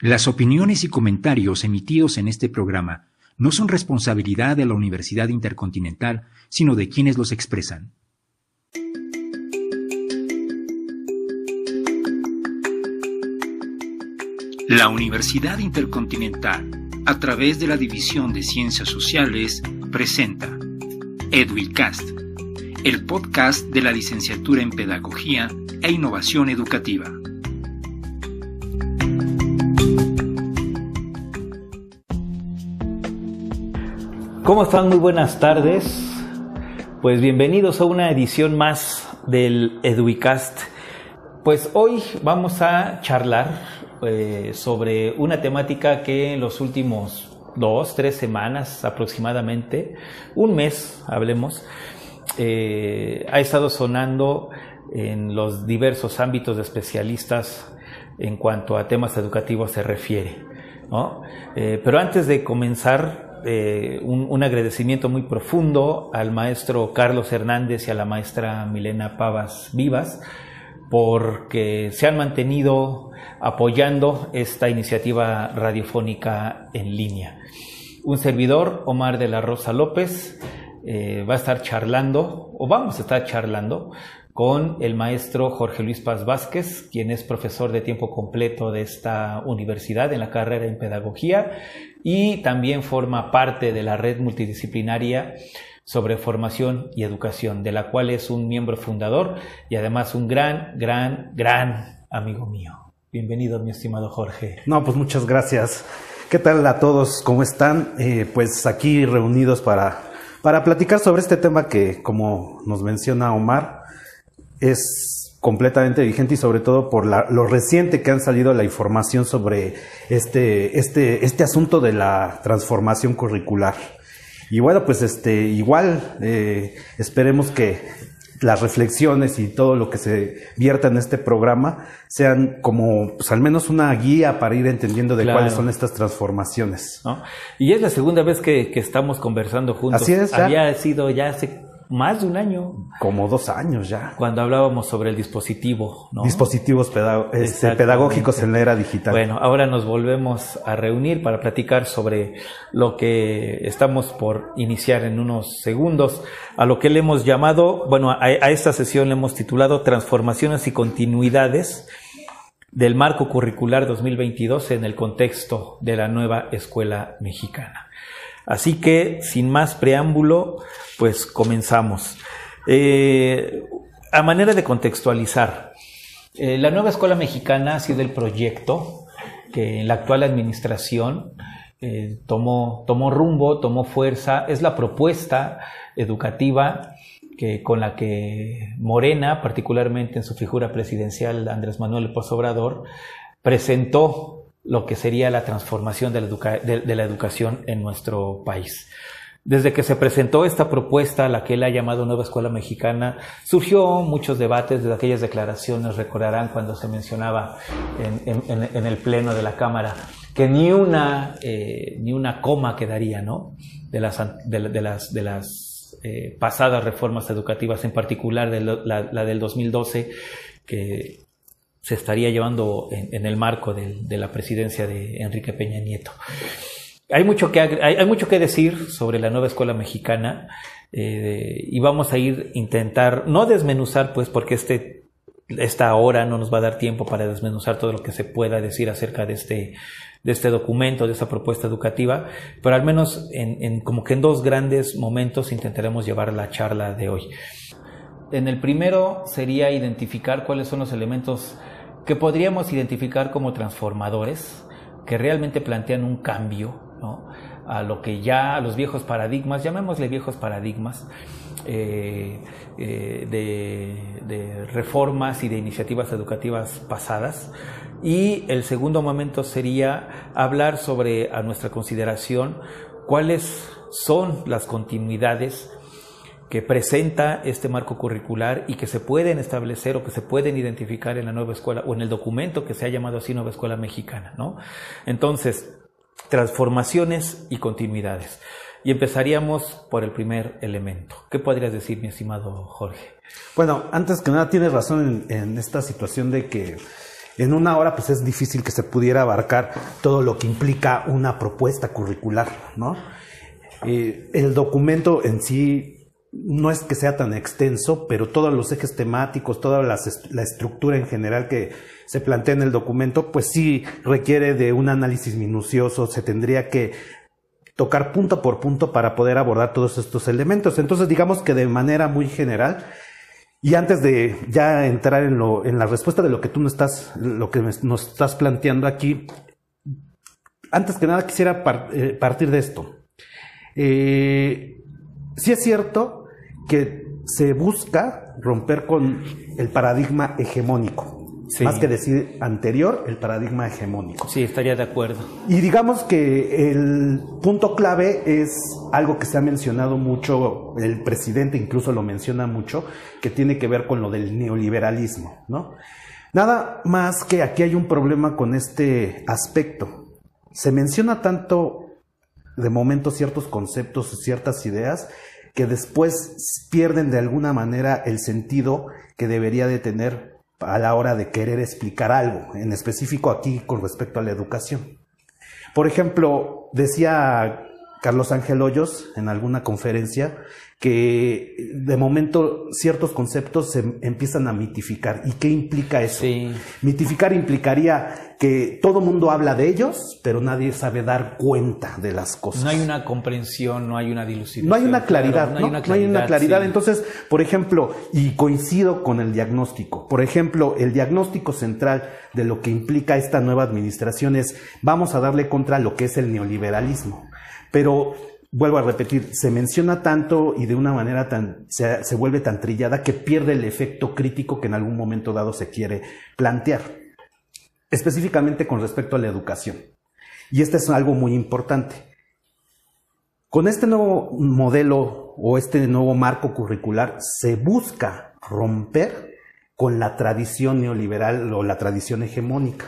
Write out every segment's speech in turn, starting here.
Las opiniones y comentarios emitidos en este programa no son responsabilidad de la Universidad Intercontinental, sino de quienes los expresan. La Universidad Intercontinental, a través de la División de Ciencias Sociales, presenta EduICast, el podcast de la licenciatura en Pedagogía e Innovación Educativa. ¿Cómo están? Muy buenas tardes. Pues bienvenidos a una edición más del EduICast. Pues hoy vamos a charlar eh, sobre una temática que en los últimos dos, tres semanas aproximadamente, un mes, hablemos, eh, ha estado sonando en los diversos ámbitos de especialistas en cuanto a temas educativos se refiere. Eh, pero antes de comenzar, eh, un, agradecimiento muy profundo al maestro Carlos Hernández y a la maestra Milena Pavas Vivas porque se han mantenido apoyando esta iniciativa radiofónica en línea. Un servidor, Omar de la Rosa López, eh, va a estar charlando, o vamos a estar charlando, con el maestro Jorge Luis Paz Vázquez, quien es profesor de tiempo completo de esta universidad en la carrera en pedagogía y también forma parte de la red multidisciplinaria sobre formación y educación, de la cual es un miembro fundador y además un gran, gran, gran amigo mío. Bienvenido, mi estimado Jorge. No, pues muchas gracias. ¿Qué tal a todos? ¿Cómo están? Eh, pues aquí reunidos para, para platicar sobre este tema que, como nos menciona Omar, es completamente vigente y sobre todo por lo reciente que han salido la información sobre este, este, este asunto de la transformación curricular. Y bueno, pues este, igual eh, esperemos que las reflexiones y todo lo que se vierta en este programa sean como pues, al menos una guía para ir entendiendo de cuáles son estas transformaciones. Y es la segunda vez que, estamos conversando juntos. Así es. Había sido ya hace más de un año. Como dos años ya. Cuando hablábamos sobre el dispositivo, ¿no? Dispositivos este, pedagógicos en la era digital. Bueno, ahora nos volvemos a reunir para platicar sobre lo que estamos por iniciar en unos segundos, a lo que le hemos llamado, bueno, a, a esta sesión le hemos titulado Transformaciones y Continuidades del marco curricular 2022 en el contexto de la nueva escuela mexicana. Así que, sin más preámbulo, pues comenzamos. Eh, a manera de contextualizar, eh, la nueva escuela mexicana ha sido el proyecto que en la actual administración eh, tomó, tomó rumbo, tomó fuerza, es la propuesta educativa que, con la que Morena, particularmente en su figura presidencial Andrés Manuel López Obrador, presentó lo que sería la transformación de la, educación en nuestro país. Desde que se presentó esta propuesta, la que él ha llamado Nueva Escuela Mexicana, surgió muchos debates de aquellas declaraciones, recordarán cuando se mencionaba en, el pleno de la Cámara, que ni una, eh, ni una coma quedaría, ¿no? De las, de, de las eh, pasadas reformas educativas, en particular de la, la del 2012, que se estaría llevando en, el marco de, la presidencia de Enrique Peña Nieto. Hay mucho que, hay, mucho que decir sobre la nueva escuela mexicana eh, y vamos a ir intentar, no desmenuzar, pues porque este, esta hora no nos va a dar tiempo para desmenuzar todo lo que se pueda decir acerca de este, de este documento, de esta propuesta educativa, pero al menos en, en como que en dos grandes momentos intentaremos llevar la charla de hoy. En el primero sería identificar cuáles son los elementos que podríamos identificar como transformadores, que realmente plantean un cambio a lo que ya, a los viejos paradigmas, llamémosle viejos paradigmas, eh, eh, de, reformas y de iniciativas educativas pasadas. Y el segundo momento sería hablar sobre, a nuestra consideración, cuáles son las continuidades que presenta este marco curricular y que se pueden establecer o que se pueden identificar en la nueva escuela o en el documento que se ha llamado así Nueva Escuela Mexicana, ¿no? Entonces, transformaciones y continuidades. Y empezaríamos por el primer elemento. ¿Qué podrías decir, mi estimado Jorge? Bueno, antes que nada tienes razón en, esta situación de que En una hora, pues es difícil que se pudiera abarcar todo lo que implica una propuesta curricular, ¿no? Eh, el documento en sí no es que sea tan extenso, pero todos los ejes temáticos, toda la, estructura en general que se plantea en el documento, pues sí requiere de un análisis minucioso, se tendría que tocar punto por punto para poder abordar todos estos elementos. Entonces, digamos que de manera muy general, y antes de ya entrar en, lo, en la respuesta de lo que tú nos estás, lo que nos estás planteando aquí, antes que nada quisiera eh, partir de esto. Eh, sí es cierto que se busca romper con el paradigma hegemónico. Más que decir anterior, el paradigma hegemónico. Sí, estaría de acuerdo. Y digamos que el punto clave es algo que se ha mencionado mucho, el presidente incluso lo menciona mucho, que tiene que ver con lo del neoliberalismo, ¿no? Nada más que aquí hay un problema con este aspecto. Se menciona tanto de momento ciertos conceptos, ciertas ideas, que después pierden de alguna manera el sentido que debería de tener a la hora de querer explicar algo, en específico aquí con respecto a la educación. Por ejemplo, decía Carlos Ángel Hoyos en alguna conferencia que de momento ciertos conceptos se empiezan a mitificar. ¿Y qué implica eso? Mitificar implicaría que todo mundo habla de ellos, pero nadie sabe dar cuenta de las cosas. No hay una comprensión, no hay una dilución. No hay una claridad, no, hay una claridad. Entonces, por ejemplo, y coincido con el diagnóstico, por ejemplo, el diagnóstico central de lo que implica esta nueva administración es vamos a darle contra lo que es el neoliberalismo. Pero vuelvo a repetir, se menciona tanto y de una manera tan, se, vuelve tan trillada que pierde el efecto crítico que en algún momento dado se quiere plantear, específicamente con respecto a la educación. Y este es algo muy importante. Con este nuevo modelo o este nuevo marco curricular se busca romper con la tradición neoliberal o la tradición hegemónica.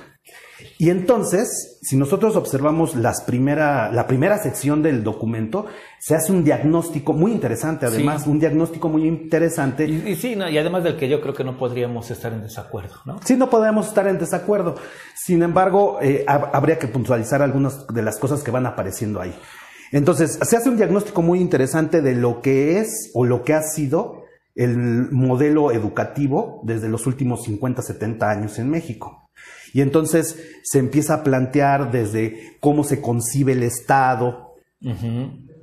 Y entonces, si nosotros observamos las primera, la primera sección del documento, se hace un diagnóstico muy interesante, además, un diagnóstico muy interesante. Y, sí, y además del que yo creo que no podríamos estar en desacuerdo, ¿no? Sí, no podemos estar en desacuerdo. Sin embargo, eh, habría que puntualizar algunas de las cosas que van apareciendo ahí. Entonces, se hace un diagnóstico muy interesante de lo que es o lo que ha sido el modelo educativo desde los últimos 50, 70 años en México. Y entonces se empieza a plantear desde cómo se concibe el Estado,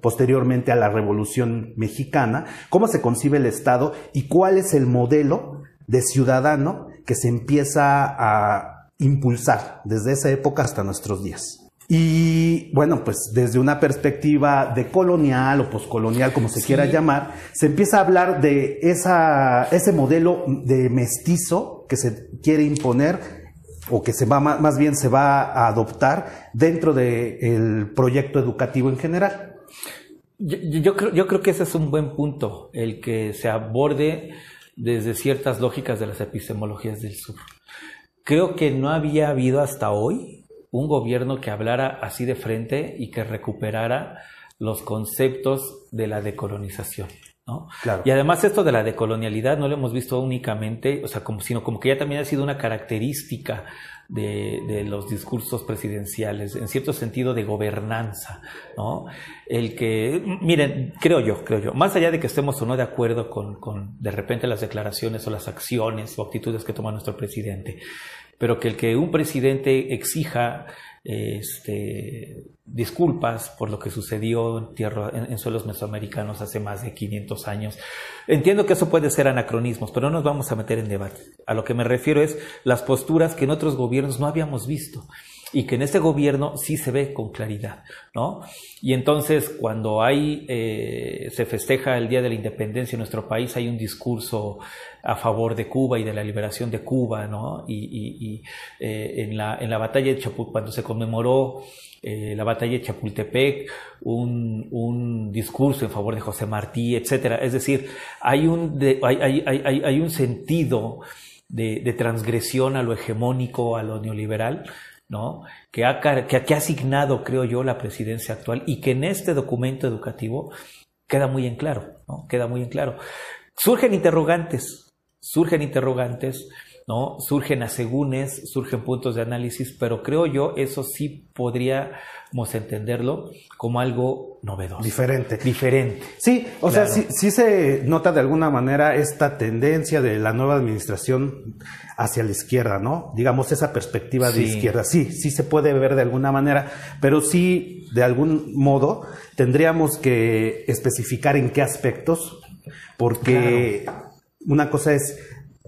posteriormente a la Revolución Mexicana, cómo se concibe el Estado y cuál es el modelo de ciudadano que se empieza a impulsar desde esa época hasta nuestros días. Y bueno, pues desde una perspectiva de colonial o poscolonial, como se quiera llamar, se empieza a hablar de esa, ese modelo de mestizo que se quiere imponer o que se va más bien se va a adoptar dentro del proyecto educativo en general. Yo, creo, yo creo que ese es un buen punto, el que se aborde desde ciertas lógicas de las epistemologías del sur. Creo que no había habido hasta hoy un gobierno que hablara así de frente y que recuperara los conceptos de la decolonización. ¿No? Y además esto de la decolonialidad no lo hemos visto únicamente, o sea, como, sino como que ya también ha sido una característica de, los discursos presidenciales, en cierto sentido de gobernanza, ¿no? El que, miren, creo yo, creo yo, más allá de que estemos o no de acuerdo con, con de repente las declaraciones o las acciones o actitudes que toma nuestro presidente, pero que el que un presidente exija este, disculpas por lo que sucedió en, tierra, en, suelos mesoamericanos hace más de 500 años. Entiendo que eso puede ser anacronismos, pero no nos vamos a meter en debate. A lo que me refiero es las posturas que en otros gobiernos no habíamos visto y que en este gobierno sí se ve con claridad, ¿no? Y entonces cuando hay, eh, se festeja el Día de la Independencia en nuestro país, hay un discurso a favor de Cuba y de la liberación de Cuba, ¿no? Y, eh, en, la, en la batalla de Chapultepec, cuando se conmemoró eh, la batalla de Chapultepec, un, un, discurso en favor de José Martí, etcétera. Es decir, hay un, hay, hay, hay, hay, un sentido de, transgresión a lo hegemónico, a lo neoliberal, ¿no? Que ha, que, ha asignado, creo yo, la presidencia actual y que en este documento educativo queda muy en claro, ¿no? Queda muy en claro. Surgen interrogantes, surgen interrogantes ¿no? Surgen asegúnes, surgen puntos de análisis, pero creo yo eso sí podríamos entenderlo como algo novedoso. Diferente. Diferente. Sí, o sea, sí, sí, se nota de alguna manera esta tendencia de la nueva administración hacia la izquierda, ¿no? Digamos, esa perspectiva de izquierda. Sí, sí se puede ver de alguna manera, pero sí, de algún modo, tendríamos que especificar en qué aspectos, porque una cosa es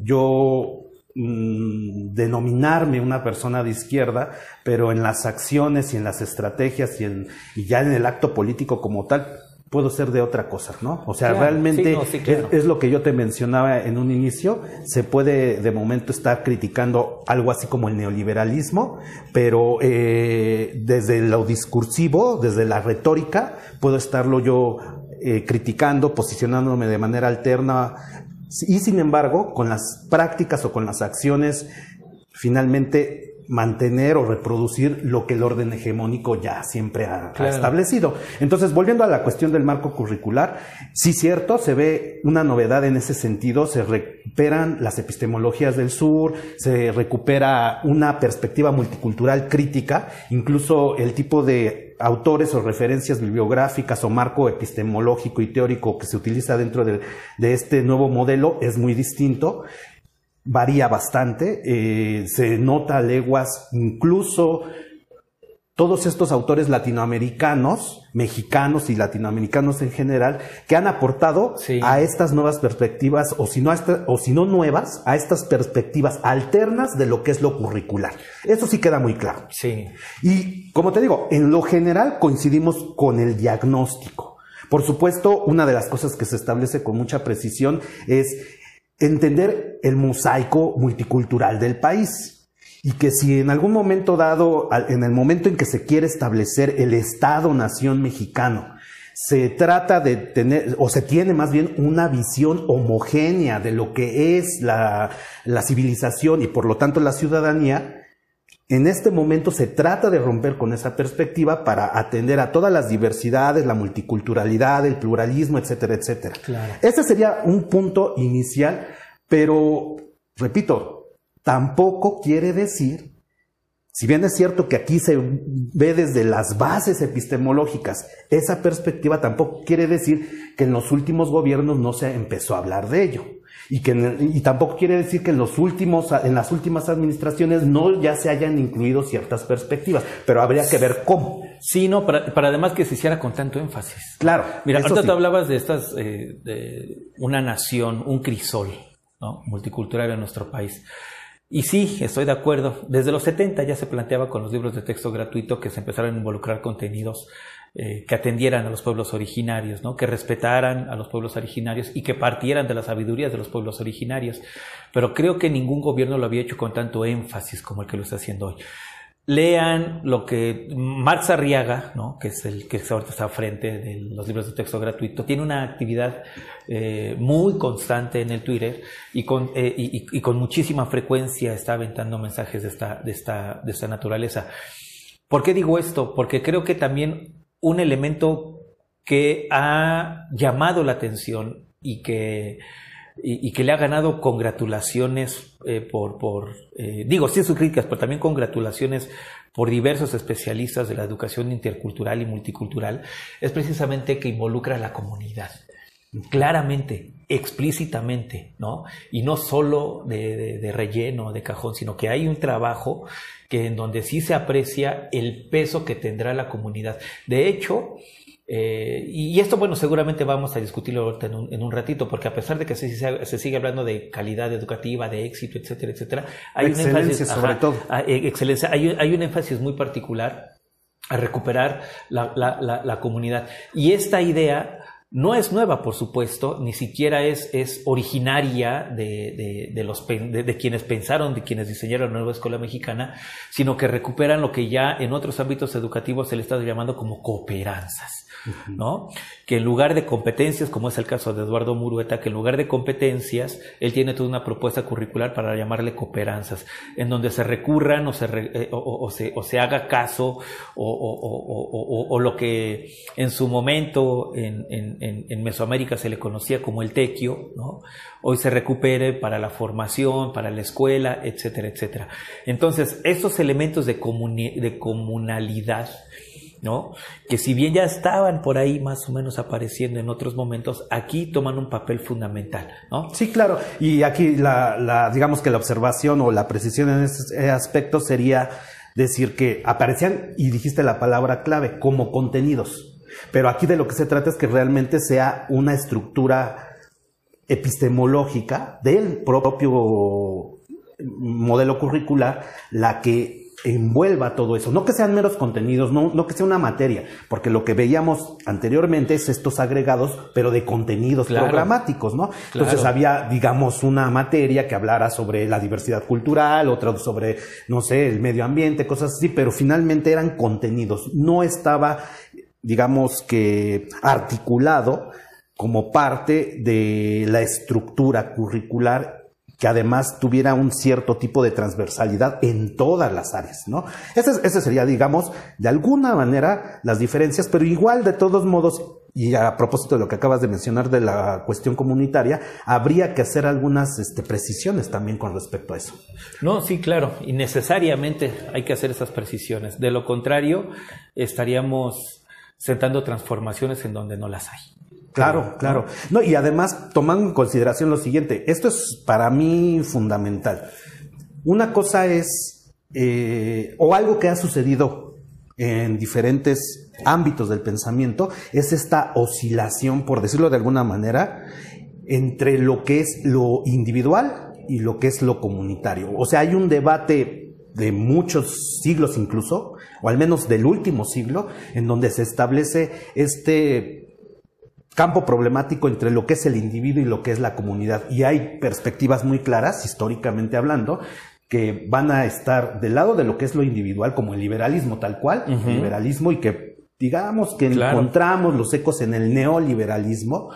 yo mm, denominarme una persona de izquierda, pero en las acciones y en las estrategias y, en, y ya en el acto político como tal, puedo ser de otra cosa, ¿no? O sea, realmente es, lo que yo te mencionaba en un inicio, se puede de momento estar criticando algo así como el neoliberalismo, pero eh, desde lo discursivo, desde la retórica, puedo estarlo yo eh, criticando, posicionándome de manera alterna y sin embargo, con las prácticas o con las acciones, finalmente mantener o reproducir lo que el orden hegemónico ya siempre ha, establecido. Entonces, volviendo a la cuestión del marco curricular, sí cierto, se ve una novedad en ese sentido, se recuperan las epistemologías del sur, se recupera una perspectiva multicultural crítica, incluso el tipo de autores o referencias bibliográficas o marco epistemológico y teórico que se utiliza dentro de, este nuevo modelo es muy distinto varía bastante, eh, se nota leguas, incluso todos estos autores latinoamericanos, mexicanos y latinoamericanos en general, que han aportado a estas nuevas perspectivas, o si, no o si no nuevas, a estas perspectivas alternas de lo que es lo curricular. Eso sí queda muy claro. Sí. Y como te digo, en lo general coincidimos con el diagnóstico. Por supuesto, una de las cosas que se establece con mucha precisión es entender el mosaico multicultural del país. Y que si en algún momento dado, en el momento en que se quiere establecer el Estado-Nación mexicano, se trata de tener, o se tiene más bien una visión homogénea de lo que es la, la civilización y por lo tanto la ciudadanía, en este momento se trata de romper con esa perspectiva para atender a todas las diversidades, la multiculturalidad, el pluralismo, etcétera, etcétera. Ese sería un punto inicial, pero, repito, tampoco quiere decir, si bien es cierto que aquí se ve desde las bases epistemológicas, esa perspectiva tampoco quiere decir que en los últimos gobiernos no se empezó a hablar de ello y que y tampoco quiere decir que en los últimos en las últimas administraciones no ya se hayan incluido ciertas perspectivas, pero habría que ver cómo. Sí, no, para, además que se hiciera con tanto énfasis. Claro. Mira, ahorita tú hablabas de estas eh, de una nación, un crisol, ¿no? multicultural en nuestro país. Y sí, estoy de acuerdo. Desde los 70 ya se planteaba con los libros de texto gratuito que se empezaron a involucrar contenidos eh, que atendieran a los pueblos originarios, ¿no? que respetaran a los pueblos originarios y que partieran de las sabidurías de los pueblos originarios. Pero creo que ningún gobierno lo había hecho con tanto énfasis como el que lo está haciendo hoy. Lean lo que Marx Arriaga, ¿no? que es el que ahorita está frente de los libros de texto gratuito, tiene una actividad eh, muy constante en el Twitter y con, eh, y, con muchísima frecuencia está aventando mensajes de esta, de, esta, de esta naturaleza. ¿Por qué digo esto? Porque creo que también un elemento que ha llamado la atención y que, y, que le ha ganado congratulaciones eh, por, eh, digo, sí sus críticas, pero también congratulaciones por diversos especialistas de la educación intercultural y multicultural, es precisamente que involucra a la comunidad. Claramente, explícitamente, ¿no? Y no solo de, de relleno, de cajón, sino que hay un trabajo que en donde sí se aprecia el peso que tendrá la comunidad. De hecho, eh, y esto, bueno, seguramente vamos a discutirlo ahorita en un, ratito, porque a pesar de que se, se, sigue hablando de calidad educativa, de éxito, etcétera, etcétera, hay un énfasis, sobre todo. Ah, eh, excelencia, hay, hay, un énfasis muy particular a recuperar la, la, la comunidad. Y esta idea no es nueva, por supuesto, ni siquiera es, es originaria de, de, los, de, quienes pensaron, de quienes diseñaron la nueva escuela mexicana, sino que recuperan lo que ya en otros ámbitos educativos se le está llamando como cooperanzas. ¿no? Que en lugar de competencias, como es el caso de Eduardo Murueta, que en lugar de competencias, él tiene toda una propuesta curricular para llamarle cooperanzas, en donde se recurran o se, eh, o, se, o se haga caso o, o, lo que en su momento en, en, en, Mesoamérica se le conocía como el tequio, ¿no? hoy se recupere para la formación, para la escuela, etcétera, etcétera. Entonces, estos elementos de, de comunalidad, ¿no? que si bien ya estaban por ahí más o menos apareciendo en otros momentos, aquí toman un papel fundamental. ¿no? Sí, claro. Y aquí la, la digamos que la observación o la precisión en ese aspecto sería decir que aparecían, y dijiste la palabra clave, como contenidos. Pero aquí de lo que se trata es que realmente sea una estructura epistemológica del propio modelo curricular la que envuelva todo eso. No que sean meros contenidos, no, no, que sea una materia, porque lo que veíamos anteriormente es estos agregados, pero de contenidos programáticos, ¿no? Entonces había, digamos, una materia que hablara sobre la diversidad cultural, otra sobre, no sé, el medio ambiente, cosas así, pero finalmente eran contenidos. No estaba, digamos que, articulado como parte de la estructura curricular que además tuviera un cierto tipo de transversalidad en todas las áreas, ¿no? Ese, sería, digamos, de alguna manera las diferencias, pero igual de todos modos, y a propósito de lo que acabas de mencionar de la cuestión comunitaria, habría que hacer algunas este, precisiones también con respecto a eso. No, sí, claro, y necesariamente hay que hacer esas precisiones. De lo contrario, estaríamos sentando transformaciones en donde no las hay. Claro, claro. No, y además, tomando en consideración lo siguiente, esto es para mí fundamental. Una cosa es, eh, o algo que ha sucedido en diferentes ámbitos del pensamiento, es esta oscilación, por decirlo de alguna manera, entre lo que es lo individual y lo que es lo comunitario. O sea, hay un debate de muchos siglos incluso, o al menos del último siglo, en donde se establece este campo problemático entre lo que es el individuo y lo que es la comunidad. Y hay perspectivas muy claras, históricamente hablando, que van a estar del lado de lo que es lo individual, como el liberalismo tal cual, el liberalismo, y que digamos que encontramos los ecos en el neoliberalismo.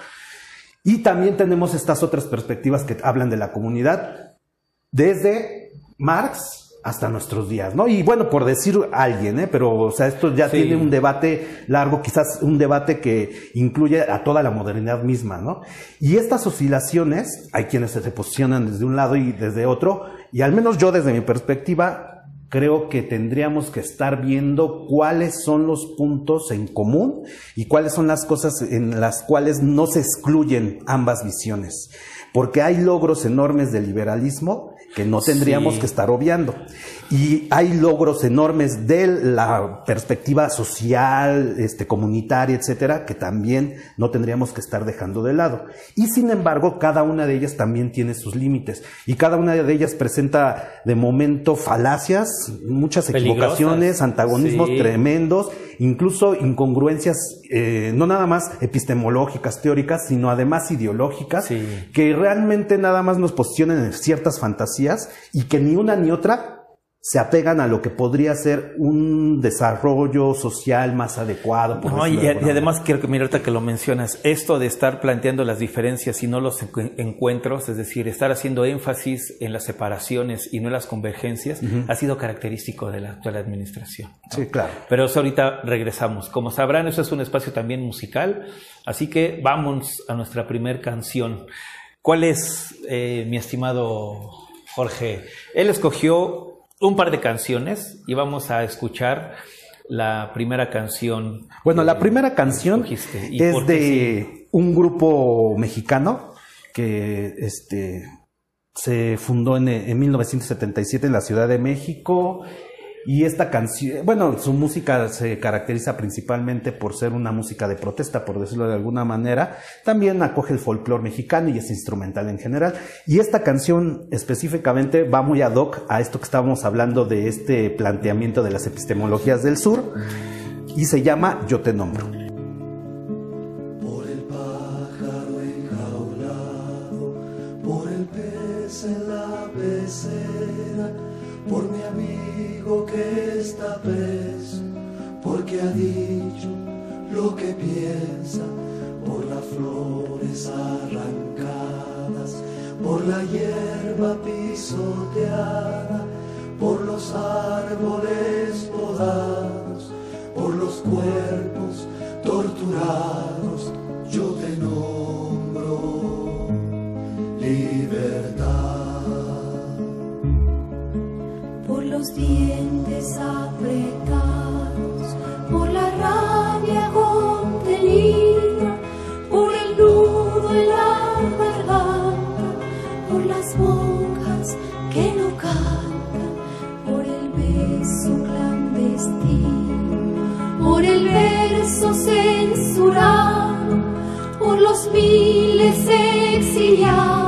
Y también tenemos estas otras perspectivas que hablan de la comunidad, desde Marx hasta nuestros días, ¿no? Y bueno, por decir alguien, ¿eh? Pero, o sea, esto ya tiene un debate largo, quizás un debate que incluye a toda la modernidad misma, ¿no? Y estas oscilaciones, hay quienes se posicionan desde un lado y desde otro, y al menos yo desde mi perspectiva, creo que tendríamos que estar viendo cuáles son los puntos en común y cuáles son las cosas en las cuales no se excluyen ambas visiones. Porque hay logros enormes del liberalismo que no tendríamos que estar obviando. Y hay logros enormes de la perspectiva social, este, comunitaria, etcétera, que también no tendríamos que estar dejando de lado. Y sin embargo, cada una de ellas también tiene sus límites. Y cada una de ellas presenta de momento falacias, muchas equivocaciones, antagonismos tremendos, incluso incongruencias, eh, no nada más epistemológicas, teóricas, sino además ideológicas, que realmente nada más nos posicionan en ciertas fantasías y que ni una ni otra se apegan a lo que podría ser un desarrollo social más adecuado. y, además quiero que mira ahorita que lo mencionas, esto de estar planteando las diferencias y no los encuentros, es decir, estar haciendo énfasis en las separaciones y no en las convergencias, ha sido característico de la actual administración. Sí, claro. Pero eso ahorita regresamos. Como sabrán, eso es un espacio también musical, así que vamos a nuestra primer canción. ¿Cuál es, eh, mi estimado Jorge? Él escogió un par de canciones y vamos a escuchar la primera canción. Bueno, la primera canción es de un grupo mexicano que este, se fundó en, en 1977 en la Ciudad de México y esta canción, bueno, su música se caracteriza principalmente por ser una música de protesta, por decirlo de alguna manera. También acoge el folclore mexicano y es instrumental en general. Y esta canción específicamente va muy ad hoc a esto que estábamos hablando de este planteamiento de las epistemologías del sur y se llama Yo te nombro. lo que piensa, por las flores arrancadas, por la hierba pisoteada, por los árboles podados, por los cuerpos torturados, yo te nombro libertad. Por los dientes apretados por el verso censurado, por los miles exiliados,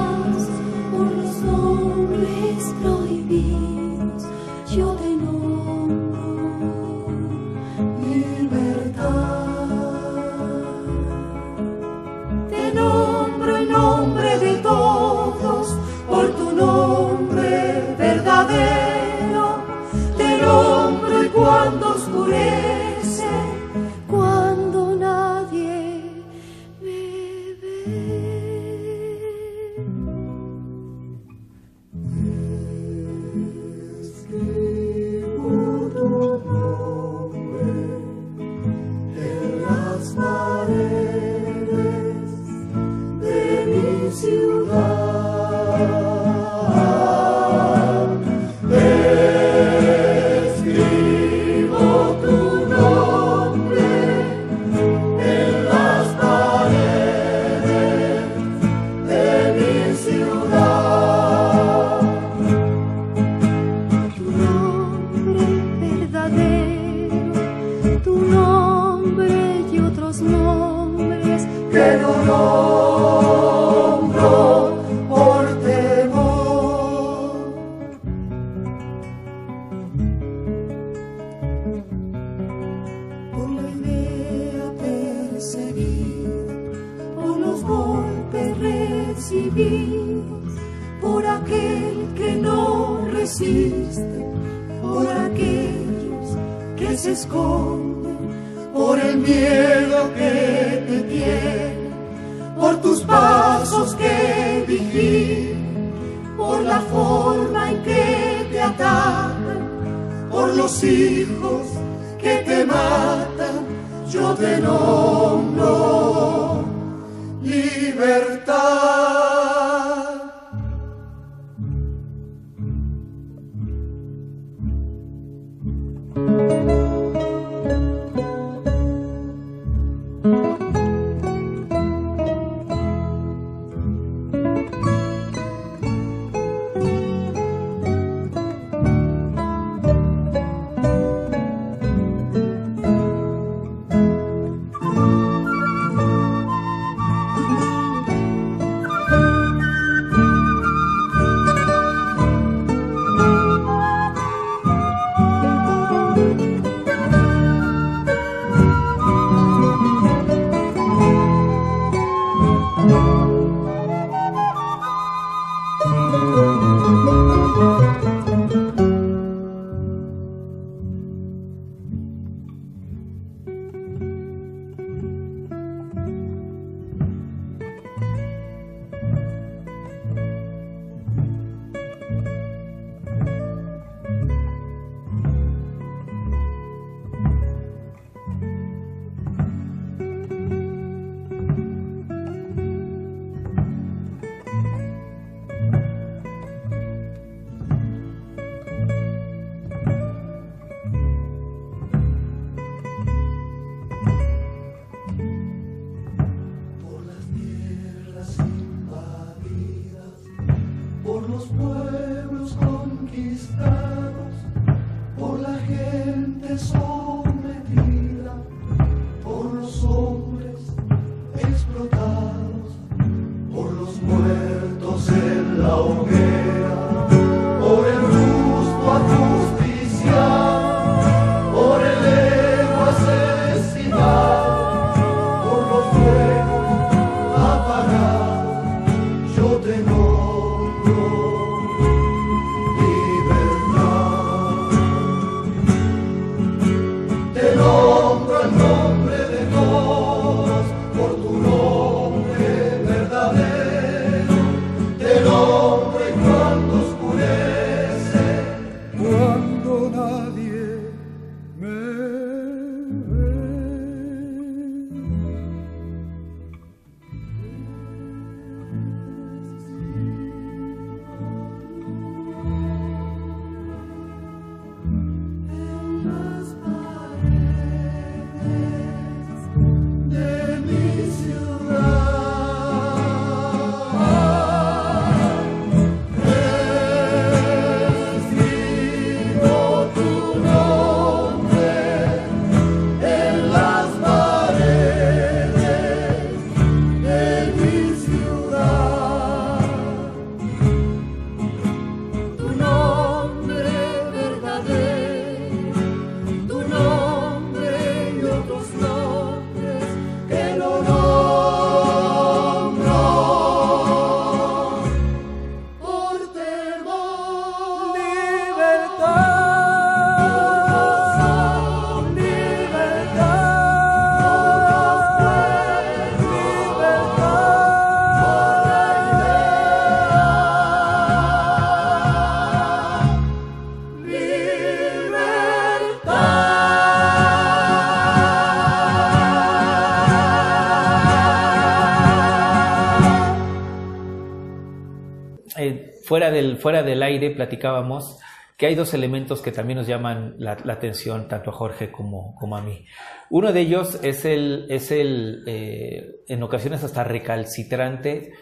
fuera del, fuera del aire platicábamos que hay dos elementos que también nos llaman la, atención tanto a Jorge como, como, a mí. Uno de ellos es el, es el eh, en ocasiones hasta recalcitrante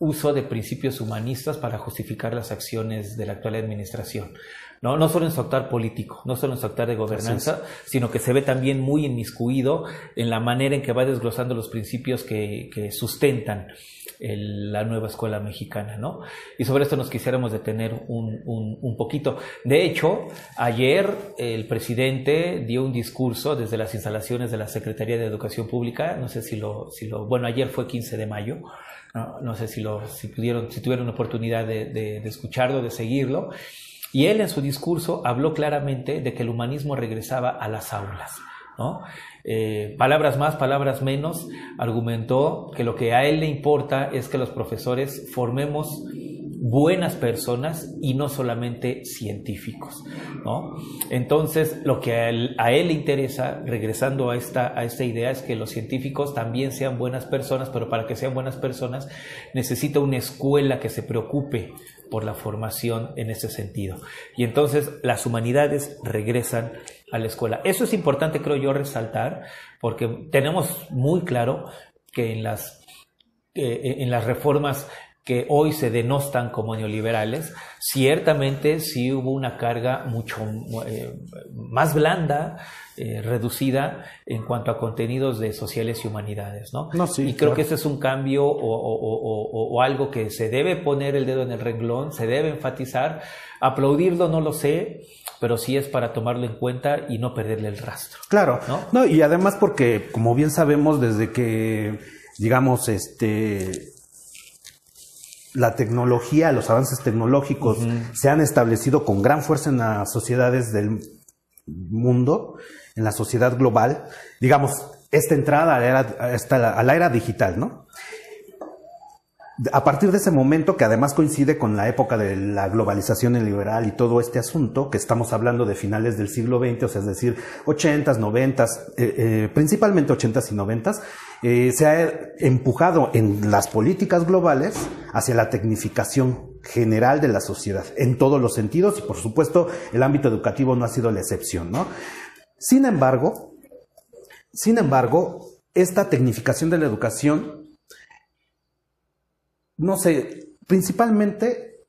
uso de principios humanistas para justificar las acciones de la actual administración. No, no solo en su actar político, no solo en su actar de gobernanza, sino que se ve también muy inmiscuido en la manera en que va desglosando los principios que, que sustentan la nueva escuela mexicana, ¿no? Y sobre esto nos quisiéramos detener un, un, poquito. De hecho, ayer el presidente dio un discurso desde las instalaciones de la Secretaría de Educación Pública, no sé si lo, si lo bueno, ayer fue 15 de mayo, no, sé si, lo, si, pudieron, si tuvieron oportunidad de, de, de escucharlo, de seguirlo, y él en su discurso habló claramente de que el humanismo regresaba a las aulas. ¿no? Eh, palabras más, palabras menos, argumentó que lo que a él le importa es que los profesores formemos buenas personas y no solamente científicos. ¿no? Entonces, lo que a él, le interesa, regresando a esta, a esta idea, es que los científicos también sean buenas personas, pero para que sean buenas personas necesita una escuela que se preocupe por la formación en ese sentido. Y entonces las humanidades regresan a la escuela. Eso es importante, creo yo, resaltar, porque tenemos muy claro que en las, eh, en las reformas que hoy se denostan como neoliberales, ciertamente sí hubo una carga mucho eh, más blanda, eh, reducida en cuanto a contenidos de sociales y humanidades, ¿no? y creo que ese es un cambio o, algo que se debe poner el dedo en el renglón, se debe enfatizar, aplaudirlo no lo sé, pero sí es para tomarlo en cuenta y no perderle el rastro. Claro, ¿no? no y además porque, como bien sabemos, desde que, digamos, este la tecnología, los avances tecnológicos se han establecido con gran fuerza en las sociedades del mundo, en la sociedad global, digamos, esta entrada a la era, a la era digital, ¿no? A partir de ese momento, que además coincide con la época de la globalización liberal y todo este asunto, que estamos hablando de finales del siglo XX, o sea, es decir, 80s, 90s, eh, eh, principalmente 80s y 90s, eh, se ha empujado en las políticas globales hacia la tecnificación general de la sociedad, en todos los sentidos, y por supuesto el ámbito educativo no ha sido la excepción, ¿no? Sin embargo, sin embargo, esta tecnificación de la educación no sé, principalmente,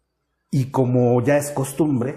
y como ya es costumbre,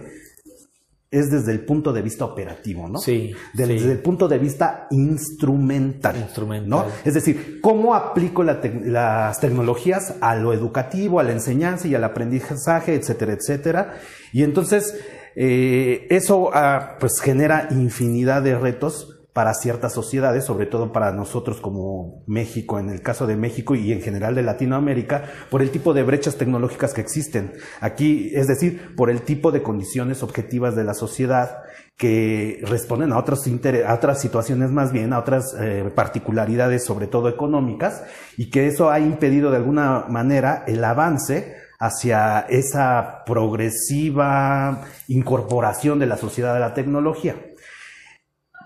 es desde el punto de vista operativo, ¿no? Sí. Desde, el punto de vista instrumental. Instrumental. ¿no? Es decir, ¿cómo aplico las tecnologías a lo educativo, a la enseñanza y al aprendizaje, etcétera, etcétera? Y entonces, eh, eso ah, pues genera infinidad de retos para ciertas sociedades, sobre todo para nosotros como México, en el caso de México y en general de Latinoamérica, por el tipo de brechas tecnológicas que existen. Aquí, es decir, por el tipo de condiciones objetivas de la sociedad que responden a, otros a otras situaciones más bien, a otras eh, particularidades, sobre todo económicas, y que eso ha impedido de alguna manera el avance hacia esa progresiva incorporación de la sociedad a la tecnología.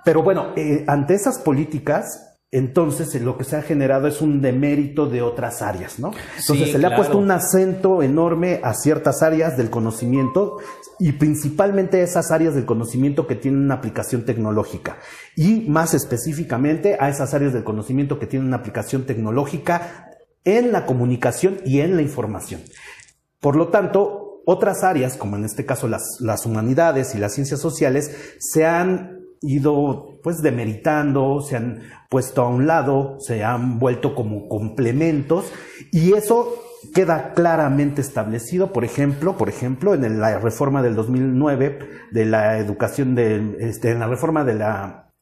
Pero bueno, eh, ante esas políticas, entonces lo que se ha generado es un demérito de otras áreas, ¿no? Entonces se le ha puesto un acento enorme a ciertas áreas del conocimiento y principalmente esas áreas del conocimiento que tienen una aplicación tecnológica y más específicamente a esas áreas del conocimiento que tienen una aplicación tecnológica en la comunicación y en la información. Por lo tanto, otras áreas, como en este caso las, las humanidades y las ciencias sociales, se han ido pues demeritando, se han puesto a un lado, se han vuelto como complementos y eso queda claramente establecido, por ejemplo, por ejemplo, en la reforma del 2009 de la educación de, este, en la reforma de la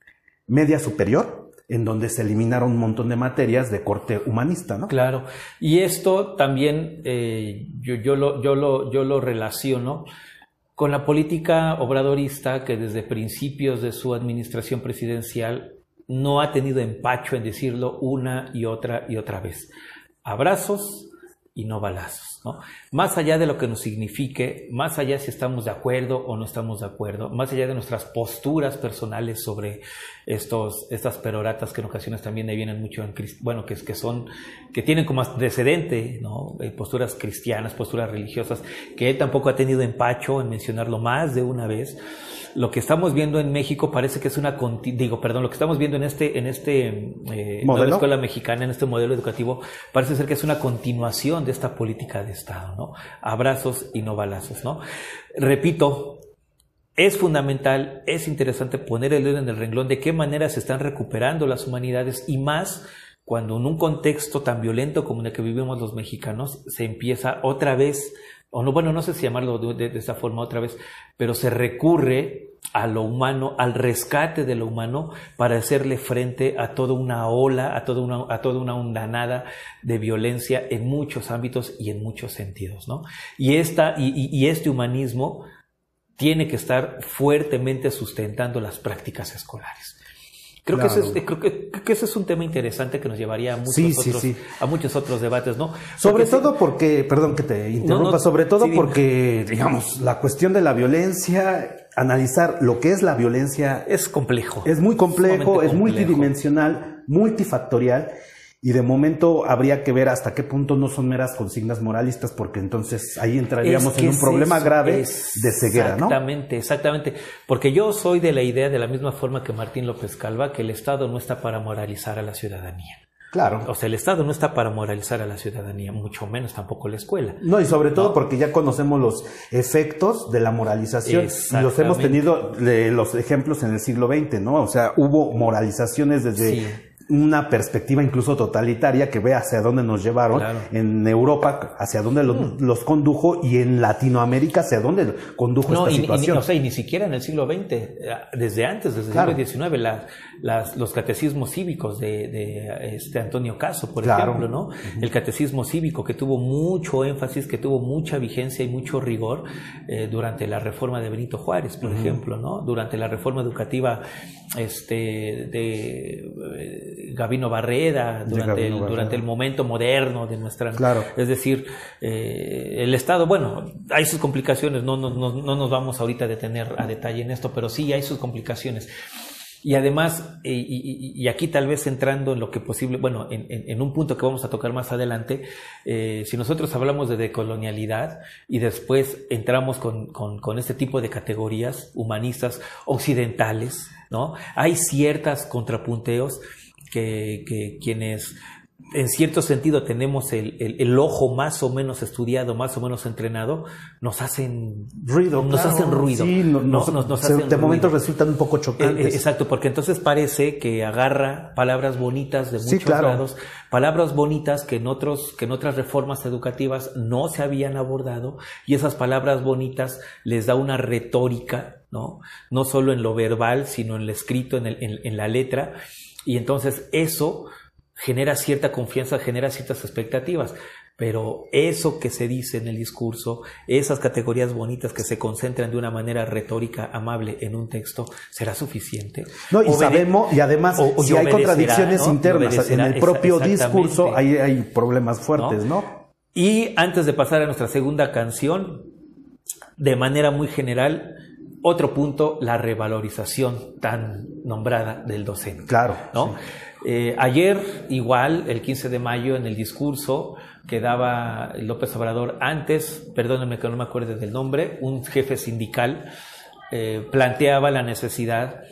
media superior, en donde se eliminaron un montón de materias de corte humanista, ¿no? Claro. Y esto también eh, yo, yo, lo, yo, lo, yo lo relaciono con la política obradorista que desde principios de su administración presidencial no ha tenido empacho en decirlo una y otra y otra vez. Abrazos, y no balazos. ¿No? Más allá de lo que nos signifique, más allá si estamos de acuerdo o no estamos de acuerdo, más allá de nuestras posturas personales sobre estos, estas peroratas que en ocasiones también vienen mucho en bueno, que, que son, que tienen como antecedente, ¿no? Eh, posturas cristianas, posturas religiosas, que él tampoco ha tenido empacho en mencionarlo más de una vez lo que estamos viendo en México parece que es una digo perdón lo que estamos viendo en este en este eh, ¿Modelo? escuela mexicana en este modelo educativo parece ser que es una continuación de esta política de Estado no abrazos y no balazos no repito es fundamental, es interesante poner el dedo en el renglón de qué manera se están recuperando las humanidades y más cuando en un contexto tan violento como en el que vivimos los mexicanos se empieza otra vez o no, bueno, no sé si llamarlo de, esa forma otra vez, pero se recurre a lo humano, al rescate de lo humano para hacerle frente a toda una ola, a toda una, a toda una hundanada de violencia en muchos ámbitos y en muchos sentidos, ¿no? Y, esta, y este humanismo tiene que estar fuertemente sustentando las prácticas escolares. Creo, que ese es, creo, que, ese es un tema interesante que nos llevaría a muchos, otros, A muchos otros debates, ¿no? Sobre todo porque, perdón que te interrumpa, sobre todo porque, digamos, la cuestión de la violencia, analizar lo que es la violencia... Es complejo. Es muy complejo, es multidimensional, multifactorial y de momento habría que ver hasta qué punto no son meras consignas moralistas, porque entonces ahí entraríamos en un problema grave de ceguera, ¿no? Exactamente, exactamente. Porque yo soy de la idea, de la misma forma que Martín López Calva, que el Estado no está para moralizar a la ciudadanía. Claro. O sea, el Estado no está para moralizar a la ciudadanía, mucho menos tampoco la escuela. No, y sobre todo porque ya conocemos los efectos de la moralización y los hemos tenido los ejemplos en el siglo XX, ¿no? O sea, hubo moralizaciones desde una perspectiva incluso totalitaria que ve hacia dónde nos llevaron en Europa, hacia dónde mm. los, condujo y en Latinoamérica hacia dónde condujo esta situación. Ni, ni siquiera en el siglo XX, eh, desde antes, desde el siglo XIX, las, los catecismos cívicos de, este Antonio Caso, por ejemplo, ¿no? El catecismo cívico que tuvo mucho énfasis, que tuvo mucha vigencia y mucho rigor eh, durante la reforma de Benito Juárez, por ejemplo, ¿no? Durante la reforma educativa este, de eh, Gabino Barreda, durante, el, durante el momento moderno de nuestra... Claro. Es decir, eh, el Estado, bueno, hay sus complicaciones, no, no, no, no nos vamos ahorita a detener a detalle en esto, pero sí hay sus complicaciones. Y además, y, aquí tal vez entrando en lo que posible, bueno, en, un punto que vamos a tocar más adelante, eh, si nosotros hablamos de decolonialidad y después entramos con, con, este tipo de categorías humanistas occidentales, ¿no? Hay ciertas contrapunteos que, que quienes en cierto sentido tenemos el, el, ojo más o menos estudiado, más o menos entrenado, nos hacen ruido. Nos hacen ruido. Sí, nos, de momento resultan un poco chocantes. Eh, eh, exacto, porque entonces parece que agarra palabras bonitas de muchos lados, palabras bonitas que en, otros, que en otras reformas educativas no se habían abordado, y esas palabras bonitas les da una retórica, ¿no? No solo en lo verbal, sino en lo escrito, en, el, en la letra, y entonces eso genera cierta confianza, genera ciertas expectativas, pero eso que se dice en el discurso, esas categorías bonitas que se concentran de una manera retórica amable en un texto, ¿será suficiente? No, y sabemos, y además, si hay contradicciones internas en el propio discurso, hay, hay problemas fuertes, ¿no? Y antes de pasar a nuestra segunda canción, de manera muy general, otro punto, la revalorización tan nombrada del docente. Claro. ¿no? Eh, ayer, igual, el 15 de mayo, en el discurso que daba López Obrador, antes, perdónenme que no me acuerde del nombre, un jefe sindical eh, planteaba la necesidad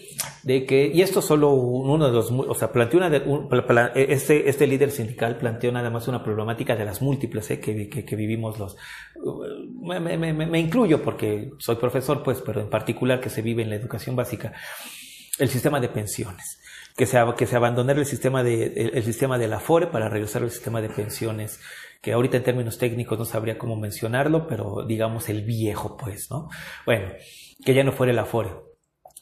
de que, y esto solo uno de los, o sea, planteó una, este, este líder sindical planteó nada más una problemática de las múltiples eh, que, que, vivimos los, me, me, me, incluyo porque soy profesor, pues, pero en particular que se vive en la educación básica, el sistema de pensiones que se, que se abandonara el sistema, de, el, sistema de la FORE para regresar al sistema de pensiones, que ahorita en términos técnicos no sabría cómo mencionarlo, pero digamos el viejo, pues, ¿no? Bueno, que ya no fuera el Afore.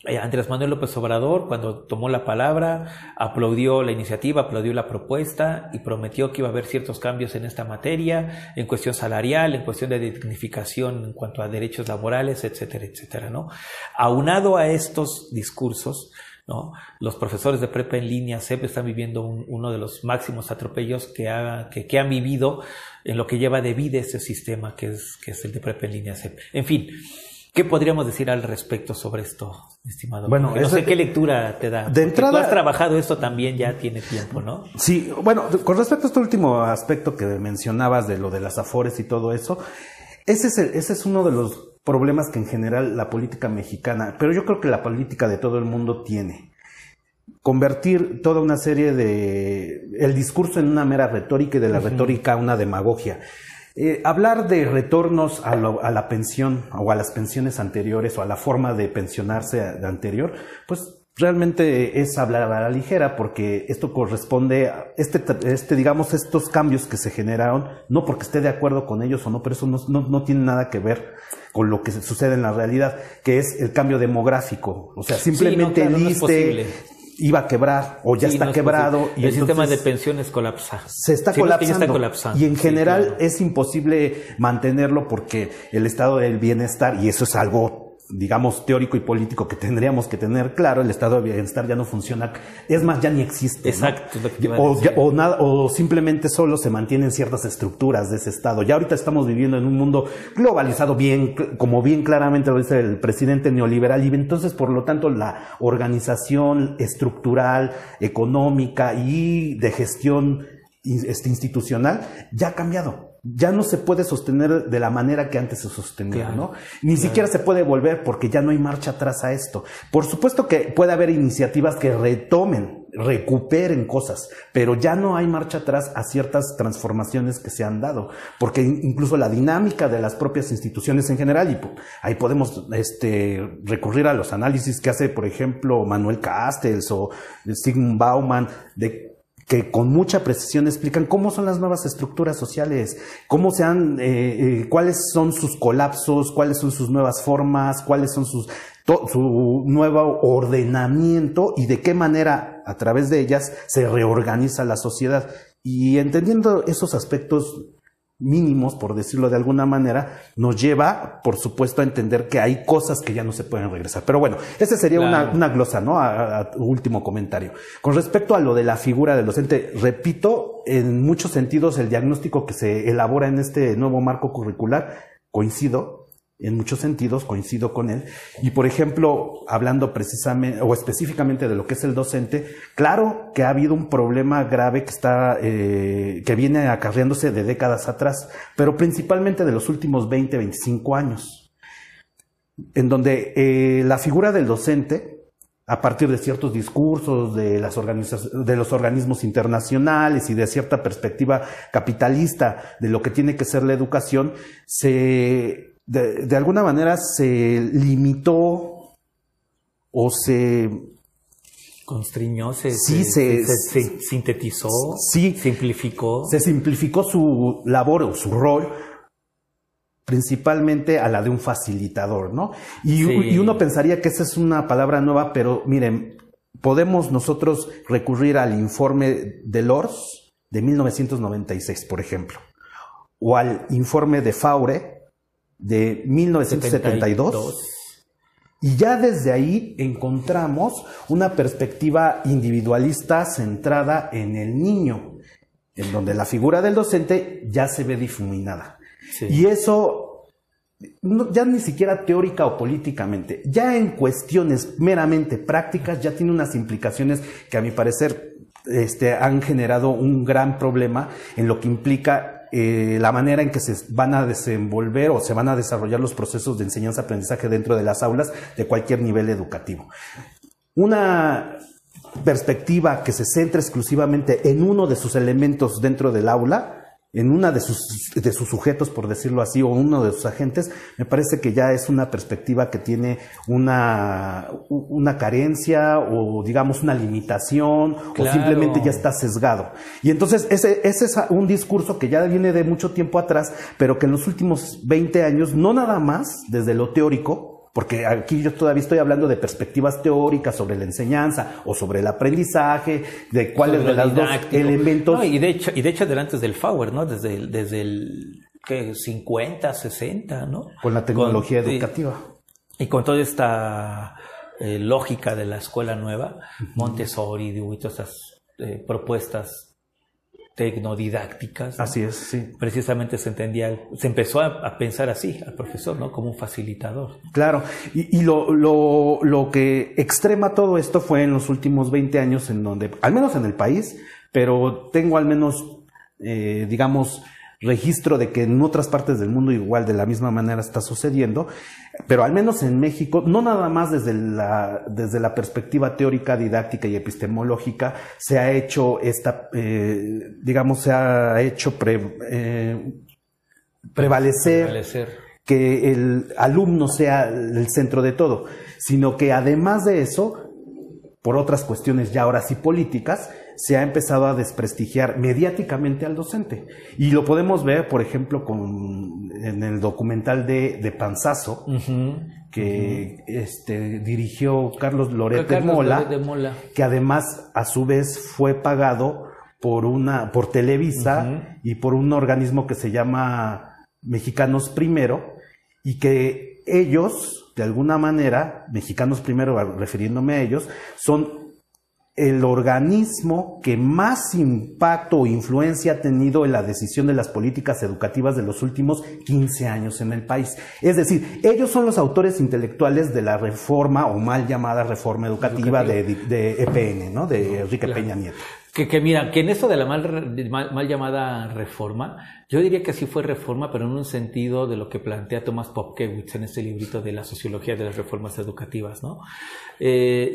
Eh, Andrés Manuel López Obrador, cuando tomó la palabra, aplaudió la iniciativa, aplaudió la propuesta y prometió que iba a haber ciertos cambios en esta materia, en cuestión salarial, en cuestión de dignificación en cuanto a derechos laborales, etcétera, etcétera, ¿no? Aunado a estos discursos, ¿no? Los profesores de prepa en línea siempre están viviendo uno de los máximos atropellos que, ha, que, que, han vivido en lo que lleva de vida este sistema que es, que es el de prepa en línea CEP. En fin, ¿Qué podríamos decir al respecto sobre esto, estimado? Bueno, no sé qué lectura te da. De entrada, tú has trabajado esto también ya tiene tiempo, ¿no? Sí, bueno, con respecto a este último aspecto que mencionabas de lo de las afores y todo eso, ese es, ese es uno de los problemas que en general la política mexicana, pero yo creo que la política de todo el mundo tiene. Convertir toda una serie de... el discurso en una mera retórica y de la retórica una demagogia. Eh, hablar de retornos a, la pensión o a las pensiones anteriores o a la forma de pensionarse anterior, pues realmente es hablar a la ligera porque esto corresponde a este, este, digamos, estos cambios que se generaron, no porque esté de acuerdo con ellos o no, pero eso no, no tiene nada que ver con lo que sucede en la realidad, que es el cambio demográfico. O sea, simplemente el ISTE iba a quebrar o ya está quebrado. Y el sistema de pensiones colapsa. Se está, colapsando, Y en general es imposible mantenerlo porque el estado del bienestar, y eso es algo digamos, teórico y político que tendríamos que tener claro, el estado de bienestar ya no funciona, es más, ya ni existe. Exacto. O, nada, o simplemente solo se mantienen ciertas estructuras de ese estado. Ya ahorita estamos viviendo en un mundo globalizado, bien, como bien claramente lo dice el presidente neoliberal, y entonces, por lo tanto, la organización estructural, económica y de gestión este, institucional ya ha cambiado ya no se puede sostener de la manera que antes se sostenía, ¿no? Ni siquiera se puede volver porque ya no hay marcha atrás a esto. Por supuesto que puede haber iniciativas que retomen, recuperen cosas, pero ya no hay marcha atrás a ciertas transformaciones que se han dado, porque incluso la dinámica de las propias instituciones en general, y ahí podemos este, recurrir a los análisis que hace, por ejemplo, Manuel Castells o Sigmund Bauman, de que con mucha precisión explican cómo son las nuevas estructuras sociales, cómo se han, eh, eh, cuáles son sus colapsos, cuáles son sus nuevas formas, cuáles son sus su nuevo ordenamiento y de qué manera a través de ellas se reorganiza la sociedad. Y entendiendo esos aspectos mínimos, por decirlo de alguna manera, nos lleva, por supuesto, a entender que hay cosas que ya no se pueden regresar. Pero bueno, ese sería una, una, glosa, ¿no? A, último comentario. Con respecto a lo de la figura del docente, repito, en muchos sentidos el diagnóstico que se elabora en este nuevo marco curricular, coincido, en muchos sentidos coincido con él. Y por ejemplo, hablando precisamente o específicamente de lo que es el docente, claro que ha habido un problema grave que está, eh, que viene acarreándose de décadas atrás, pero principalmente de los últimos 20, 25 años, en donde eh, la figura del docente, a partir de ciertos discursos de, las de los organismos internacionales y de cierta perspectiva capitalista de lo que tiene que ser la educación, se de, alguna manera se limitó o se constriñó, se, sintetizó, sí, simplificó. Se simplificó su labor o su rol principalmente a la de un facilitador, ¿no? Y, y, uno pensaría que esa es una palabra nueva, pero miren, podemos nosotros recurrir al informe de LORS de 1996, por ejemplo, o al informe de Faure de 1972. Y ya desde ahí encontramos una perspectiva individualista centrada en el niño, en donde la figura del docente ya se ve difuminada. Y eso ya ni siquiera teórica o políticamente, ya en cuestiones meramente prácticas ya tiene unas implicaciones que a mi parecer este, han generado un gran problema en lo que implica eh, la manera en que se van a desenvolver o se van a desarrollar los procesos de enseñanza-aprendizaje dentro de las aulas de cualquier nivel educativo. Una perspectiva que se centra exclusivamente en uno de sus elementos dentro del aula en una de sus, de sus sujetos, por decirlo así, o uno de sus agentes, me parece que ya es una perspectiva que tiene una, una carencia o digamos una limitación o simplemente ya está sesgado. Y entonces ese, ese es un discurso que ya viene de mucho tiempo atrás, pero que en los últimos 20 años, no nada más desde lo teórico, porque aquí yo todavía estoy hablando de perspectivas teóricas sobre la enseñanza o sobre el aprendizaje, de cuáles de los dos elementos. y de hecho, y de hecho adelante del Fauer, ¿no? Desde el, desde el 50, 60, ¿no? Con la tecnología educativa. Y con toda esta eh, lógica de la escuela nueva, Montessori, y todas esas eh, propuestas tecnodidácticas. Así es, sí. Precisamente se entendía, se empezó a, pensar así al profesor, ¿no? Como un facilitador. Claro, y, lo, lo, lo, que extrema todo esto fue en los últimos 20 años en donde, al menos en el país, pero tengo al menos, eh, digamos, registro de que en otras partes del mundo igual de la misma manera está sucediendo, pero al menos en México, no nada más desde la, desde la perspectiva teórica, didáctica y epistemológica, se ha hecho esta, eh, digamos, se ha hecho eh, prevalecer, que el alumno sea el centro de todo, sino que además de eso, por otras cuestiones ya ahora sí políticas, se ha empezado a desprestigiar mediáticamente al docente. Y lo podemos ver, por ejemplo, con, en el documental de, de Panzazo, que este, dirigió Carlos Loret de, Mola, que además a su vez fue pagado por, una, por Televisa y por un organismo que se llama Mexicanos Primero, y que ellos, de alguna manera, Mexicanos Primero, refiriéndome a ellos, son el organismo que más impacto o influencia ha tenido en la decisión de las políticas educativas de los últimos 15 años en el país. Es decir, ellos son los autores intelectuales de la reforma o mal llamada reforma educativa, De, EPN, e ¿no? De Enrique Peña Nieto. Que, mira, que en esto de la mal, mal, llamada reforma, yo diría que sí fue reforma, pero en un sentido de lo que plantea Tomás Popkewitz en este librito de la sociología de las reformas educativas, ¿no? Eh,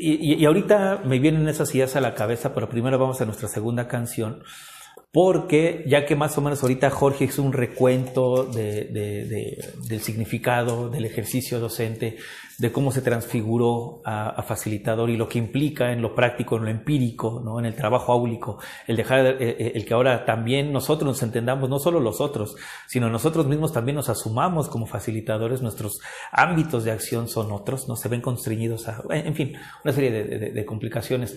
y, ahorita me vienen esas ideas a la cabeza, pero primero vamos a nuestra segunda canción, porque ya que más o menos ahorita Jorge hizo un recuento del significado del ejercicio docente, de cómo se transfiguró a, facilitador y lo que implica en lo práctico, en lo empírico, ¿no? en el trabajo áulico, el dejar, eh, eh, el que ahora también nosotros nos entendamos, no solo los otros, sino nosotros mismos también nos asumamos como facilitadores, nuestros ámbitos de acción son otros, no se ven constreñidos a, en fin, una serie de complicaciones.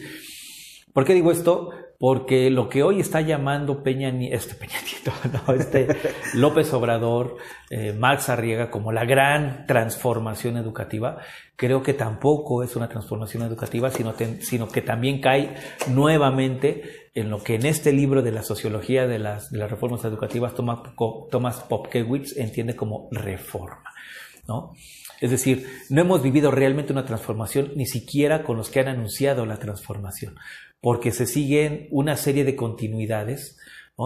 ¿Por qué digo esto? Porque lo que hoy está llamando Peña, este Peña no, este López Obrador, eh, Max Arriega como la gran transformación educativa, creo que tampoco es una transformación educativa, sino, que también cae nuevamente en lo que en este libro de la sociología de las, reformas educativas Thomas Popkewitz entiende como reforma. ¿no? Es decir, no hemos vivido realmente una transformación ni siquiera con los que han anunciado la transformación porque se siguen una serie de continuidades,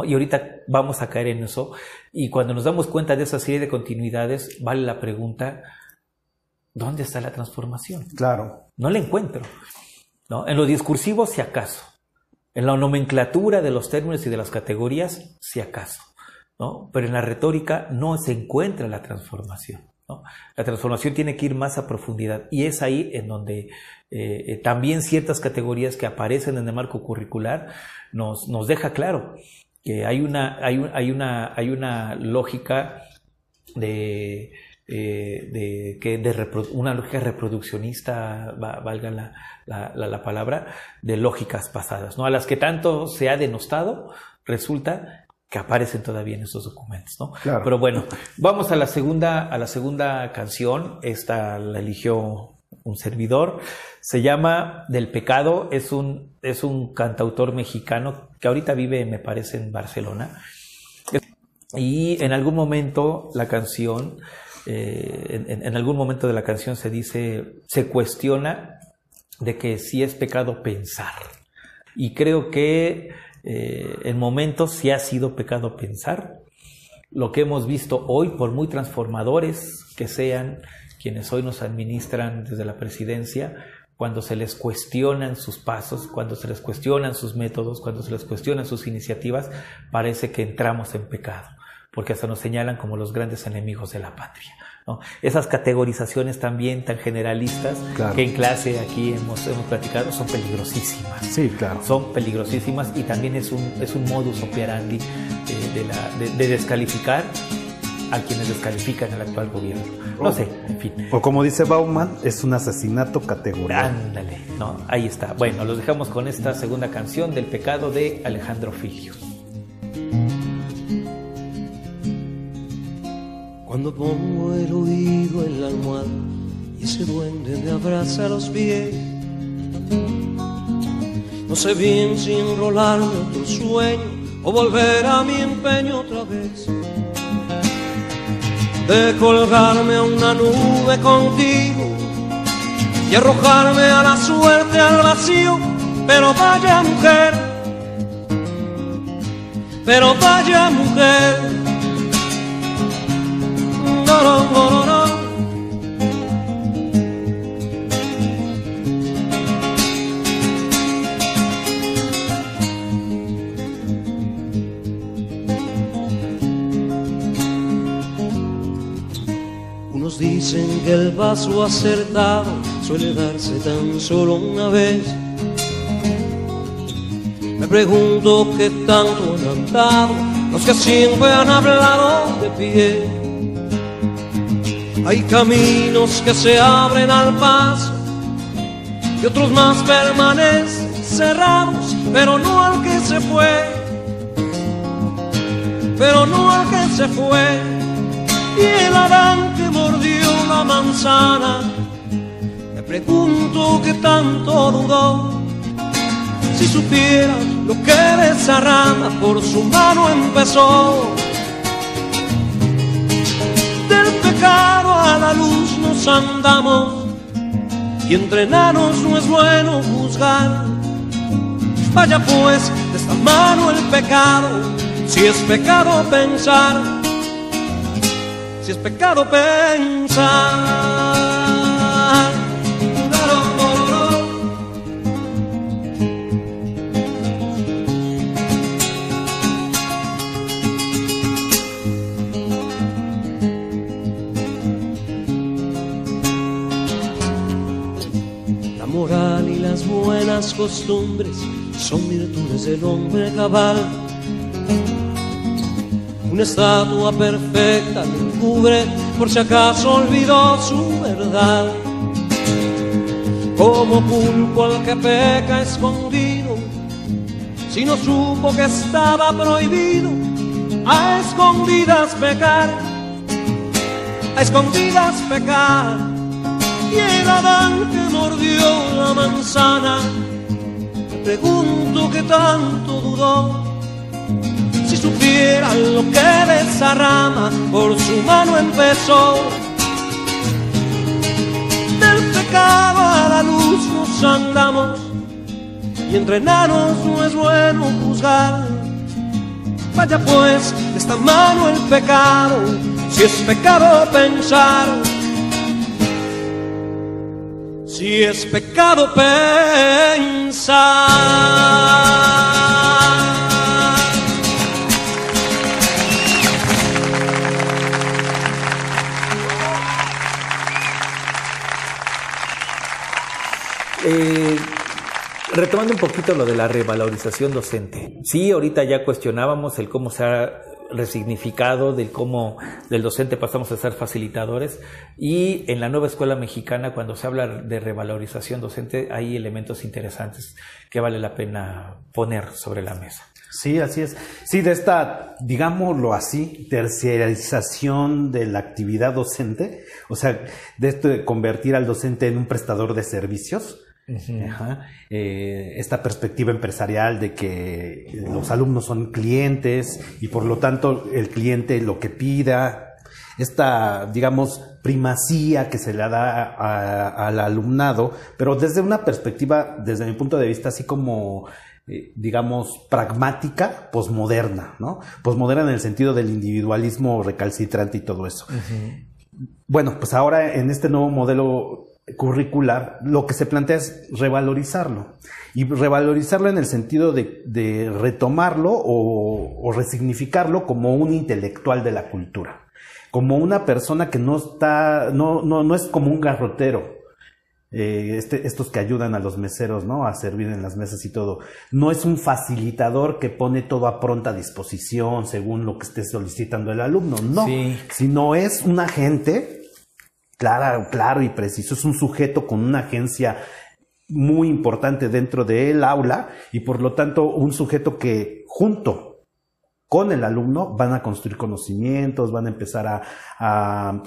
y ahorita vamos a caer en eso, y cuando nos damos cuenta de esa serie de continuidades, vale la pregunta, ¿dónde está la transformación? Claro. No la encuentro. ¿no? En lo discursivo, si acaso. En la nomenclatura de los términos y de las categorías, si acaso. ¿no? Pero en la retórica no se encuentra la transformación. La transformación tiene que ir más a profundidad y es ahí en donde eh, eh, también ciertas categorías que aparecen en el marco curricular nos, nos deja claro que hay una, hay, hay una, hay una lógica de, eh, de, una lógica reproduccionista, valga la, la, la, palabra, de lógicas pasadas, ¿no? a las que tanto se ha denostado, resulta que aparecen todavía en estos documentos, ¿no? Pero bueno, vamos a la segunda, a la segunda canción. Esta la eligió un servidor. Se llama Del Pecado. Es un, es un cantautor mexicano que ahorita vive, me parece, en Barcelona. Y en algún momento la canción, eh, en, en, algún momento de la canción se dice, se cuestiona de que si es pecado pensar. Y creo que eh, en momentos sí ha sido pecado pensar. Lo que hemos visto hoy, por muy transformadores que sean quienes hoy nos administran desde la presidencia, cuando se les cuestionan sus pasos, cuando se les cuestionan sus métodos, cuando se les cuestionan sus iniciativas, parece que entramos en pecado, porque hasta nos señalan como los grandes enemigos de la patria. Esas categorizaciones también tan generalistas que en clase aquí hemos, hemos platicado son peligrosísimas. Sí, claro. Son peligrosísimas y también es un, es un modus operandi eh, de, descalificar a quienes descalifican el actual gobierno. No sé, en fin. O como dice Bauman, es un asesinato categórico. Ándale, ¿no? Ahí está. Bueno, los dejamos con esta segunda canción del pecado de Alejandro Filio. Cuando pongo el oído en la almohada y ese duende me abraza los pies. No sé bien si enrolarme otro sueño o volver a mi empeño otra vez. De colgarme a una nube contigo y arrojarme a la suerte al vacío, pero vaya mujer, pero vaya mujer. No, no, no, no. Unos dicen que el vaso acertado suele darse tan solo una vez. Me pregunto qué tanto han andado los que siempre han hablado de pie. Hay caminos que se abren al paso y otros más permanecen cerrados, pero no al que se fue, pero no al que se fue. Y el Adán que mordió la manzana, me pregunto qué tanto dudó. Si supiera lo que de por su mano empezó. Luz nos andamos y entre enanos no es bueno juzgar. Vaya pues de esta mano el pecado, si es pecado pensar si es pecado pensar. Buenas costumbres son virtudes del hombre cabal una estatua perfecta le cubre por si acaso olvidó su verdad. Como pulpo al que peca escondido, si no supo que estaba prohibido, a escondidas pecar, a escondidas pecar. Y el Adán que mordió la manzana, pregunto qué tanto dudó si supiera lo que de esa por su mano empezó. Del pecado a la luz nos andamos y entre enanos no es bueno juzgar. Vaya pues de esta mano el pecado, si es pecado pensar. Si es pecado pensar. Eh, retomando un poquito lo de la revalorización docente. Sí, ahorita ya cuestionábamos el cómo se ha resignificado, del cómo del docente pasamos a ser facilitadores y en la nueva escuela mexicana cuando se habla de revalorización docente hay elementos interesantes que vale la pena poner sobre la mesa. Sí, así es. Sí, de esta, digámoslo así, terciarización de la actividad docente, o sea, de esto de convertir al docente en un prestador de servicios, Ajá. Eh, esta perspectiva empresarial de que los alumnos son clientes y por lo tanto el cliente lo que pida, esta, digamos, primacía que se le da a- al alumnado, pero desde una perspectiva, desde mi punto de vista, así como, eh, digamos, pragmática, posmoderna, ¿no? Posmoderna en el sentido del individualismo recalcitrante y todo eso. Bueno, pues ahora en este nuevo modelo curricular, lo que se plantea es revalorizarlo. Y revalorizarlo en el sentido de, de retomarlo o, o resignificarlo como un intelectual de la cultura. Como una persona que no está, no, no, no es como un garrotero. Eh, este- estos que ayudan a los meseros, ¿no? A servir en las mesas y todo. No es un facilitador que pone todo a pronta disposición según lo que esté solicitando el alumno. No. Sí. Sino es un agente clara, claro y preciso. Es un sujeto con una agencia muy importante dentro del aula y por lo tanto un sujeto que junto con el alumno van a construir conocimientos, van a empezar a, a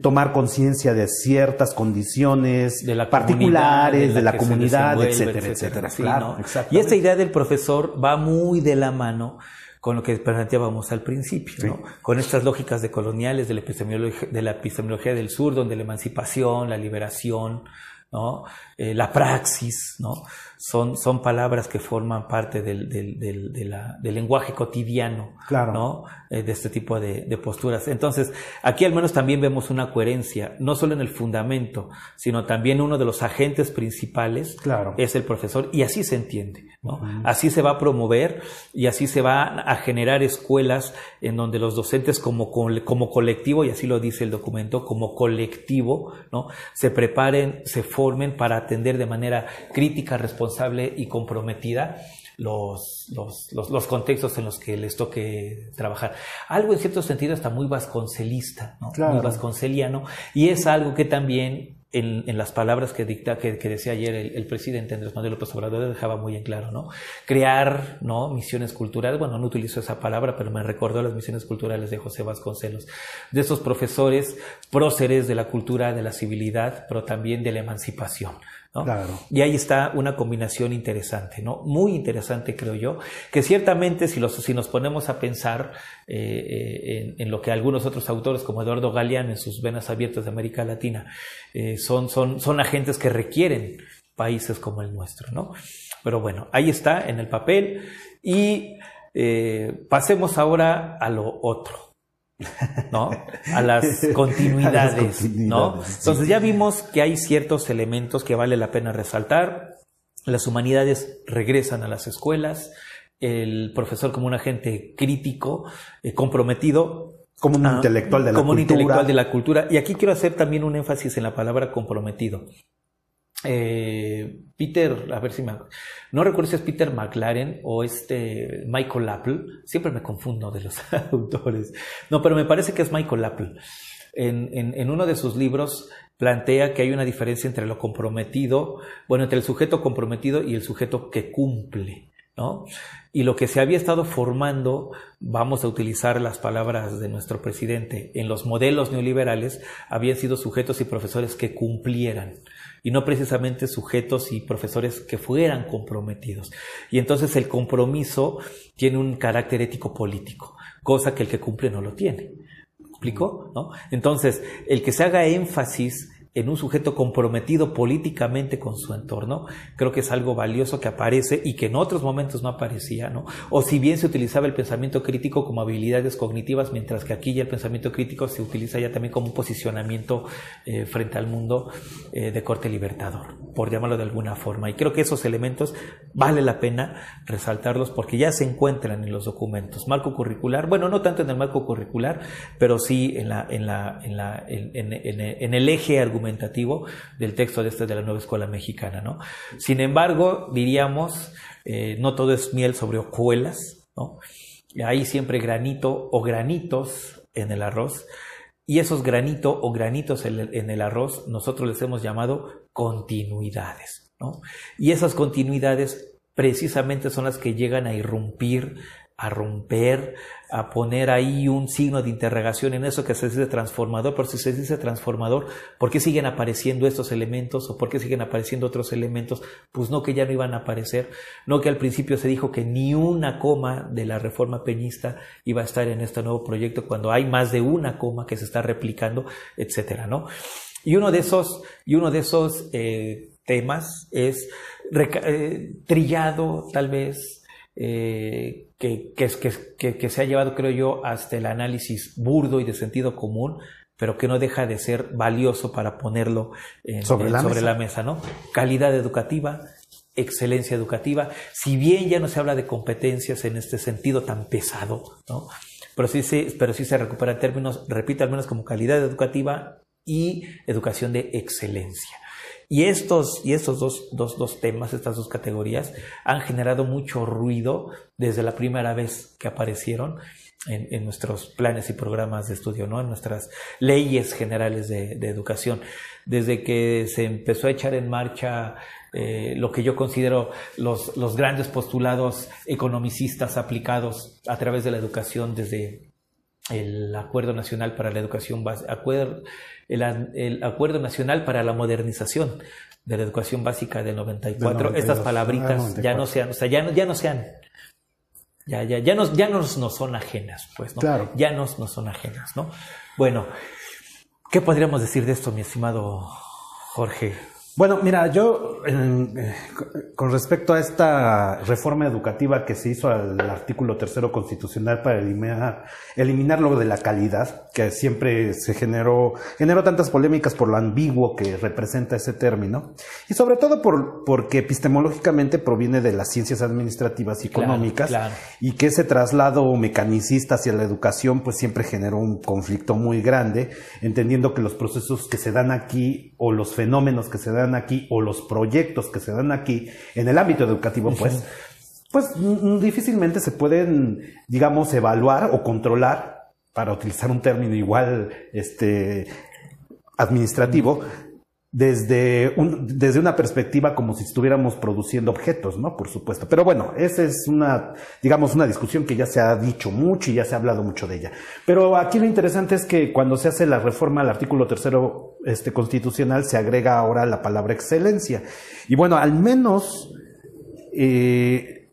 tomar conciencia de ciertas condiciones de la particulares de la, comunidad, etcétera, etcétera. claro, y esta idea del profesor va muy de la mano con lo que planteábamos al principio, ¿no? con estas lógicas de coloniales de la, epistemología, de la epistemología del sur, donde la emancipación, la liberación, ¿no? Eh, la praxis, ¿no? son, son palabras que forman parte del, del, del, del lenguaje cotidiano claro. ¿no? Eh, de este tipo de, de, posturas. Entonces, aquí al menos también vemos una coherencia, no solo en el fundamento, sino también uno de los agentes principales claro. es el profesor, y así se entiende. ¿no? Así se va a promover y así se va a generar escuelas en donde los docentes como, como colectivo, y así lo dice el documento, como colectivo, ¿no? se preparen, se formen para atender de manera crítica, responsable, y comprometida los, los, los, contextos en los que les toque trabajar. Algo en cierto sentido está muy vasconcelista, ¿no? muy vasconceliano, y es algo que también en, en, las palabras que dicta, que, que decía ayer el, el, presidente Andrés Manuel López Obrador dejaba muy en claro, ¿no? Crear, ¿no? Misiones culturales, bueno, no utilizo esa palabra, pero me recordó las misiones culturales de José Vasconcelos, de esos profesores próceres de la cultura, de la civilidad, pero también de la emancipación. ¿No? Claro. Y ahí está una combinación interesante, ¿no? Muy interesante, creo yo, que ciertamente si, los, si nos ponemos a pensar eh, en, en, lo que algunos otros autores, como Eduardo Galeano, en sus venas abiertas de América Latina, eh, son, son, son agentes que requieren países como el nuestro, ¿no? Pero bueno, ahí está en el papel y eh, pasemos ahora a lo otro. ¿No? A las continuidades, A las continuidades, ¿no? sí. Entonces ya vimos que hay ciertos elementos que vale la pena resaltar. Las humanidades regresan a las escuelas, el profesor como un agente crítico, eh, comprometido. Como un ah, intelectual de la como un cultura. intelectual de la cultura. Y aquí quiero hacer también un énfasis en la palabra comprometido. Eh, Peter, a ver si me. No recuerdo si es Peter McLaren o este Michael Apple. Siempre me confundo de los autores. No, pero me parece que es Michael Apple. En, en, en, uno de sus libros plantea que hay una diferencia entre lo comprometido, bueno, entre el sujeto comprometido y el sujeto que cumple. ¿no? Y lo que se había estado formando, vamos a utilizar las palabras de nuestro presidente, en los modelos neoliberales habían sido sujetos y profesores que cumplieran y no precisamente sujetos y profesores que fueran comprometidos. Y entonces el compromiso tiene un carácter ético político, cosa que el que cumple no lo tiene. ¿Me ¿Explico? ¿No? Entonces, el que se haga énfasis en un sujeto comprometido políticamente con su entorno, creo que es algo valioso que aparece y que en otros momentos no aparecía, ¿no? O si bien se utilizaba el pensamiento crítico como habilidades cognitivas, mientras que aquí ya el pensamiento crítico se utiliza ya también como un posicionamiento eh, frente al mundo eh, de corte libertador, por llamarlo de alguna forma. Y creo que esos elementos vale la pena resaltarlos porque ya se encuentran en los documentos. Marco curricular, bueno, no tanto en el marco curricular, pero sí en, la, en, la, en, la, en, en, el eje argumentativo del texto de este de la nueva escuela mexicana, ¿no? Sin embargo, diríamos, eh, no todo es miel sobre hojuelas, ¿no? Hay siempre granito o granitos en el arroz, y esos granito o granitos en el, arroz nosotros les hemos llamado continuidades, ¿no? Y esas continuidades precisamente son las que llegan a irrumpir a romper, a poner ahí un signo de interrogación en eso que se dice transformador, pero si se dice transformador, ¿por qué siguen apareciendo estos elementos o por qué siguen apareciendo otros elementos? Pues no que ya no iban a aparecer, no que al principio se dijo que ni una coma de la reforma peñista iba a estar en este nuevo proyecto cuando hay más de una coma que se está replicando, etcétera, ¿no? Y uno de esos, y uno de esos eh, temas es eh, trillado tal vez eh, que, que, que, que, se ha llevado, creo yo, hasta el análisis burdo y de sentido común, pero que no deja de ser valioso para ponerlo en, sobre, en, la, sobre mesa. la mesa, ¿no? Calidad educativa, excelencia educativa, si bien ya no se habla de competencias en este sentido tan pesado, ¿no? Pero sí se, pero sí se recupera en términos, repito, al menos como calidad educativa y educación de excelencia. Y estos, y estos dos, dos, dos temas, estas dos categorías, han generado mucho ruido desde la primera vez que aparecieron en, en nuestros planes y programas de estudio, ¿no? en nuestras leyes generales de, educación. Desde que se empezó a echar en marcha eh, lo que yo considero los, los grandes postulados economicistas aplicados a través de la educación desde el Acuerdo Nacional para la Educación acuerdo, el, el, Acuerdo Nacional para la Modernización de la Educación Básica del 94. Estas palabritas ah, ya no sean, o sea, ya no, ya no sean, ya, ya, ya nos, ya nos, nos son ajenas, pues, ¿no? Claro. Ya nos, nos son ajenas, ¿no? Bueno, ¿qué podríamos decir de esto, mi estimado Jorge? Bueno, mira, yo eh, con respecto a esta reforma educativa que se hizo al artículo tercero constitucional para eliminar, eliminar lo de la calidad, que siempre se generó, generó tantas polémicas por lo ambiguo que representa ese término, y sobre todo por, porque epistemológicamente proviene de las ciencias administrativas y económicas, y que ese traslado mecanicista hacia la educación pues siempre generó un conflicto muy grande, entendiendo que los procesos que se dan aquí o los fenómenos que se dan aquí o los proyectos que se dan aquí en el ámbito educativo, pues, pues difícilmente se pueden, digamos, evaluar o controlar, para utilizar un término igual, este, administrativo, desde, un, desde una perspectiva como si estuviéramos produciendo objetos, ¿no? Por supuesto. Pero bueno, esa es una, digamos, una discusión que ya se ha dicho mucho y ya se ha hablado mucho de ella. Pero aquí lo interesante es que cuando se hace la reforma al artículo tercero este, constitucional, se agrega ahora la palabra excelencia. Y bueno, al menos, eh,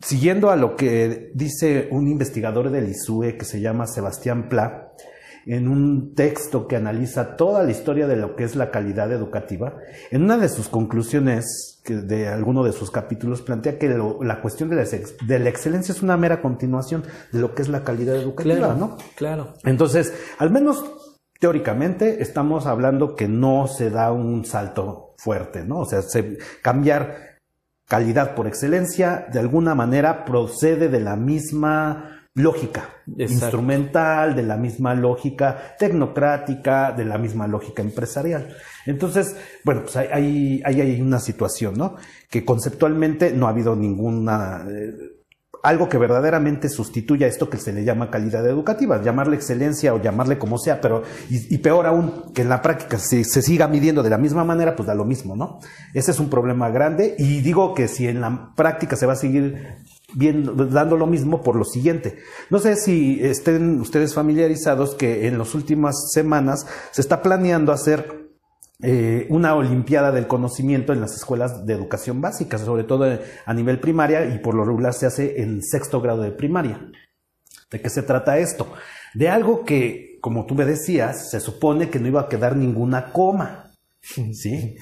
siguiendo a lo que dice un investigador del ISUE que se llama Sebastián Pla, en un texto que analiza toda la historia de lo que es la calidad educativa, en una de sus conclusiones de alguno de sus capítulos plantea que la cuestión de la, excelencia es una mera continuación de lo que es la calidad educativa, claro, ¿no? Claro. Entonces, al menos teóricamente estamos hablando que no se da un salto fuerte, ¿no? O sea, cambiar calidad por excelencia de alguna manera procede de la misma lógica instrumental, de la misma lógica tecnocrática, de la misma lógica empresarial. Entonces, bueno, pues hay, hay, hay una situación, ¿no? Que conceptualmente no ha habido ninguna... Eh, algo que verdaderamente sustituya esto que se le llama calidad educativa, llamarle excelencia o llamarle como sea, pero y, peor aún, que en la práctica se, se, siga midiendo de la misma manera, pues da lo mismo, ¿no? Ese es un problema grande y digo que si en la práctica se va a seguir dando lo mismo por lo siguiente. No sé si estén ustedes familiarizados que en las últimas semanas se está planeando hacer eh, una olimpiada del conocimiento en las escuelas de educación básica, sobre todo a nivel primaria y por lo regular se hace en sexto grado de primaria. ¿De qué se trata esto? De algo que, como tú me decías, se supone que no iba a quedar ninguna coma. ¿Sí?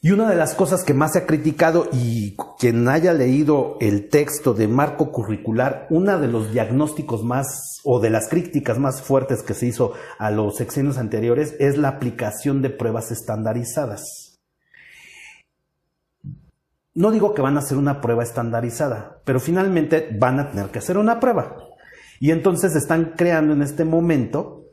Y una de las cosas que más se ha criticado y quien haya leído el texto de marco curricular, una de los diagnósticos más o de las críticas más fuertes que se hizo a los sexenios anteriores es la aplicación de pruebas estandarizadas. No digo que van a hacer una prueba estandarizada, pero finalmente van a tener que hacer una prueba. Y entonces están creando en este momento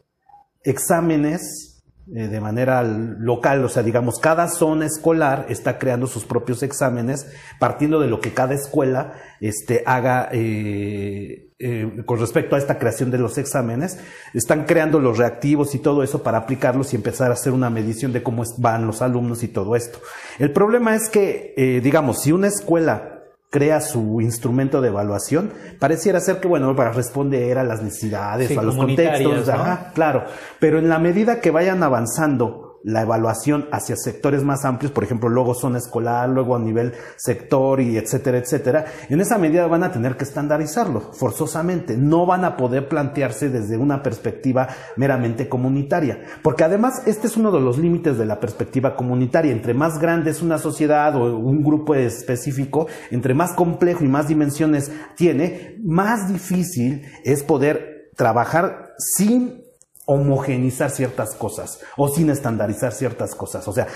exámenes eh, de manera local, o sea, digamos, cada zona escolar está creando sus propios exámenes, partiendo de lo que cada escuela este, haga eh, eh, con respecto a esta creación de los exámenes, están creando los reactivos y todo eso para aplicarlos y empezar a hacer una medición de cómo van los alumnos y todo esto. El problema es que, digamos, si una escuela crea su instrumento de evaluación, pareciera ser que, bueno, para responder a las necesidades, a los contextos, claro, pero en la medida que vayan avanzando la evaluación hacia sectores más amplios, por ejemplo, luego zona escolar, luego a nivel sector y etcétera, etcétera, en esa medida van a tener que estandarizarlo forzosamente. No van a poder plantearse desde una perspectiva meramente comunitaria, porque además este es uno de los límites de la perspectiva comunitaria. Entre más grande es una sociedad o un grupo específico, entre más complejo y más dimensiones tiene, más difícil es poder trabajar sin homogenizar ciertas cosas o sin estandarizar ciertas cosas. O sea,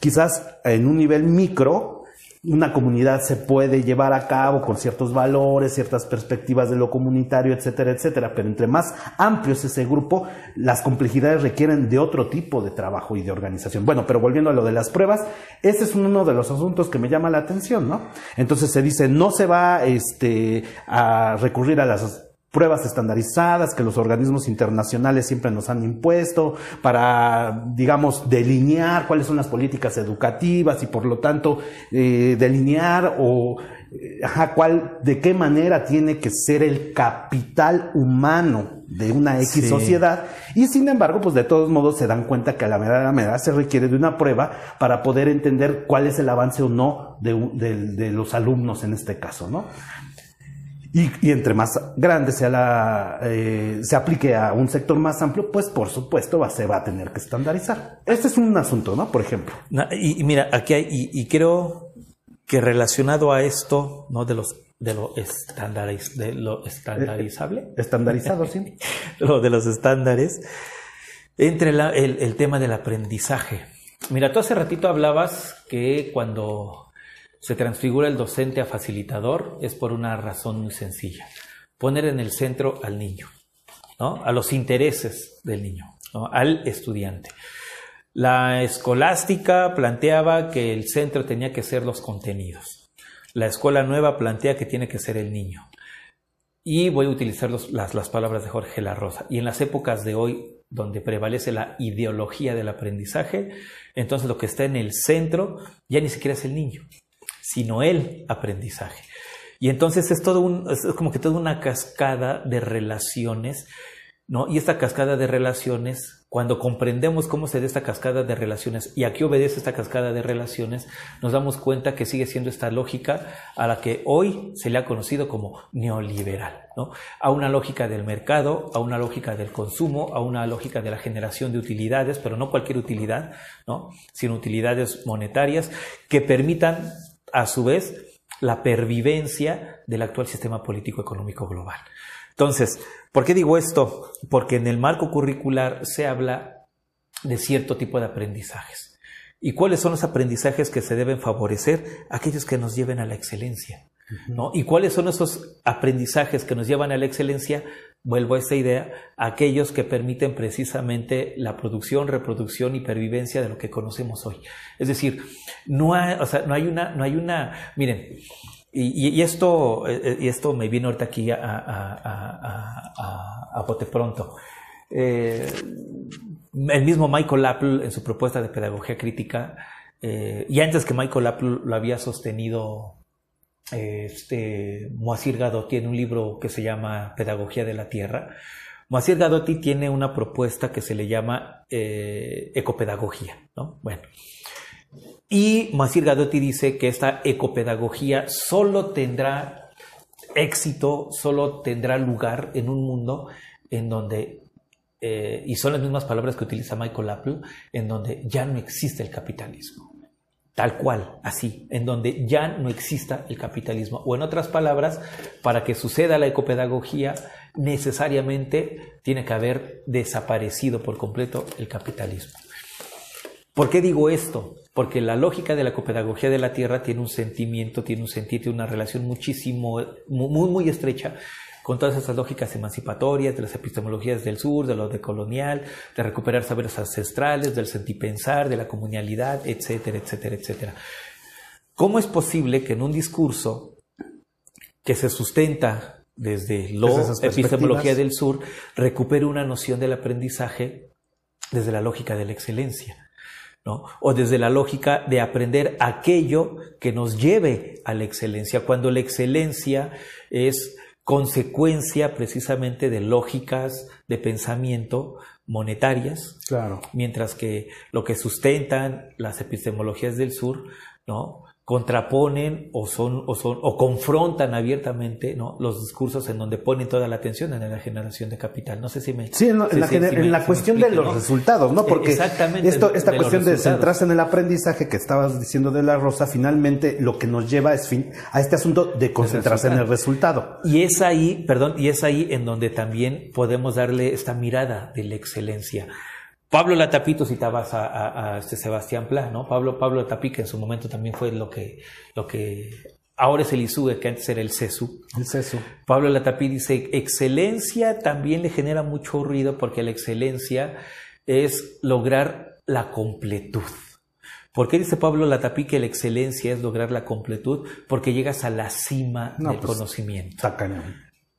quizás en un nivel micro, una comunidad se puede llevar a cabo con ciertos valores, ciertas perspectivas de lo comunitario, etcétera, etcétera. Pero entre más amplio es ese grupo, las complejidades requieren de otro tipo de trabajo y de organización. Bueno, pero volviendo a lo de las pruebas, ese es uno de los asuntos que me llama la atención, ¿no? Entonces se dice, no se va este, a recurrir a las pruebas estandarizadas que los organismos internacionales siempre nos han impuesto para, digamos, delinear cuáles son las políticas educativas y por lo tanto eh, delinear o eh, ajá, cuál, de qué manera tiene que ser el capital humano de una X Sí. sociedad y sin embargo, pues de todos modos se dan cuenta que a la medida de la se requiere de una prueba para poder entender cuál es el avance o no de- de los alumnos en este caso, ¿no? Y, y entre más grande sea la, eh, se aplique a un sector más amplio, pues por supuesto va, se va a tener que estandarizar. Este es un asunto, ¿no? Por ejemplo. Y, y mira, aquí hay, y, y creo que relacionado a esto, ¿no? De los de lo estandariz, de lo estandarizable, Estandarizado, sí. lo de los estándares, entre la- el, el tema del aprendizaje. Mira, tú hace ratito hablabas que cuando se transfigura el docente a facilitador es por una razón muy sencilla. Poner en el centro al niño, ¿no? A los intereses del niño. Al estudiante. La escolástica planteaba que el centro tenía que ser los contenidos. La escuela nueva plantea que tiene que ser el niño. Y voy a utilizar las, las palabras de Jorge La Rosa. Y en las épocas de hoy, donde prevalece la ideología del aprendizaje, entonces lo que está en el centro ya ni siquiera es el niño, sino el aprendizaje. Y entonces es todo un, es como que toda una cascada de relaciones, ¿no? Y esta cascada de relaciones, cuando comprendemos cómo se da esta cascada de relaciones y a qué obedece esta cascada de relaciones, nos damos cuenta que sigue siendo esta lógica a la que hoy se le ha conocido como neoliberal, ¿no? A una lógica del mercado, a una lógica del consumo, a una lógica de la generación de utilidades, pero no cualquier utilidad, ¿no? Sino utilidades monetarias que permitan, a su vez, la pervivencia del actual sistema político económico global. Entonces, ¿por qué digo esto? Porque en el marco curricular se habla de cierto tipo de aprendizajes. ¿Y cuáles son los aprendizajes que se deben favorecer? Aquellos que nos lleven a la excelencia. ¿no? ¿Y cuáles son esos aprendizajes que nos llevan a la excelencia? Vuelvo a esta idea, aquellos que permiten precisamente la producción, reproducción y pervivencia de lo que conocemos hoy. Es decir, no hay, o sea, no hay una, no hay una, miren, y, esto, eh, y esto me viene ahorita aquí a, a, a- bote pronto. Eh, el mismo Michael Apple en su propuesta de pedagogía crítica, eh, y antes que Michael Apple lo había sostenido eh, este, Moacir Gadotti en un libro que se llama Pedagogía de la Tierra. Moacir Gadotti tiene una propuesta que se le llama eh, ecopedagogía, ¿no? Bueno. Y Moacir Gadotti dice que esta ecopedagogía solo tendrá éxito, solo tendrá lugar en un mundo en donde, eh, y son las mismas palabras que utiliza Michael Apple, en donde ya no existe el capitalismo. Tal cual, así, en donde ya no exista el capitalismo. O en otras palabras, para que suceda la ecopedagogía, necesariamente tiene que haber desaparecido por completo el capitalismo. ¿Por qué digo esto? Porque la lógica de la ecopedagogía de la Tierra tiene un sentimiento, tiene un sentido, tiene una relación muchísimo, muy, muy estrecha con todas esas lógicas emancipatorias de las epistemologías del sur, de lo decolonial, de recuperar saberes ancestrales, del sentipensar, de la comunalidad, etcétera, etcétera, etcétera. ¿Cómo es posible que en un discurso que se sustenta desde la epistemología del sur recupere una noción del aprendizaje desde la lógica de la excelencia? ¿no? O desde la lógica de aprender aquello que nos lleve a la excelencia, cuando la excelencia es consecuencia precisamente de lógicas de pensamiento monetarias, Claro. mientras que lo que sustentan las epistemologías del sur, ¿no? Contraponen o son o son o confrontan abiertamente ¿no? los discursos en donde ponen toda la atención en la generación de capital. No sé si me Sí, en, la, si me- en la cuestión de los ¿no? resultados, ¿no? Porque exactamente, esto, esta de cuestión de centrarse en el aprendizaje que estabas diciendo de la Rosa, finalmente lo que nos lleva es fin, a este asunto de concentrarse en el resultado. Y es ahí, perdón, y es ahí en donde también podemos darle esta mirada de la excelencia. Pablo Latapito citabas a, a- a este Sebastián Pla, ¿no? Pablo, Pablo Latapí, que en su momento también fue lo que, lo que ahora es el ISUE, que antes era el CESU. Es eso. Pablo Latapí dice, excelencia también le genera mucho ruido porque la excelencia es lograr la completud. ¿Por qué dice Pablo Latapí que la excelencia es lograr la completud? Porque llegas a la cima No, del pues, conocimiento. Está cañón.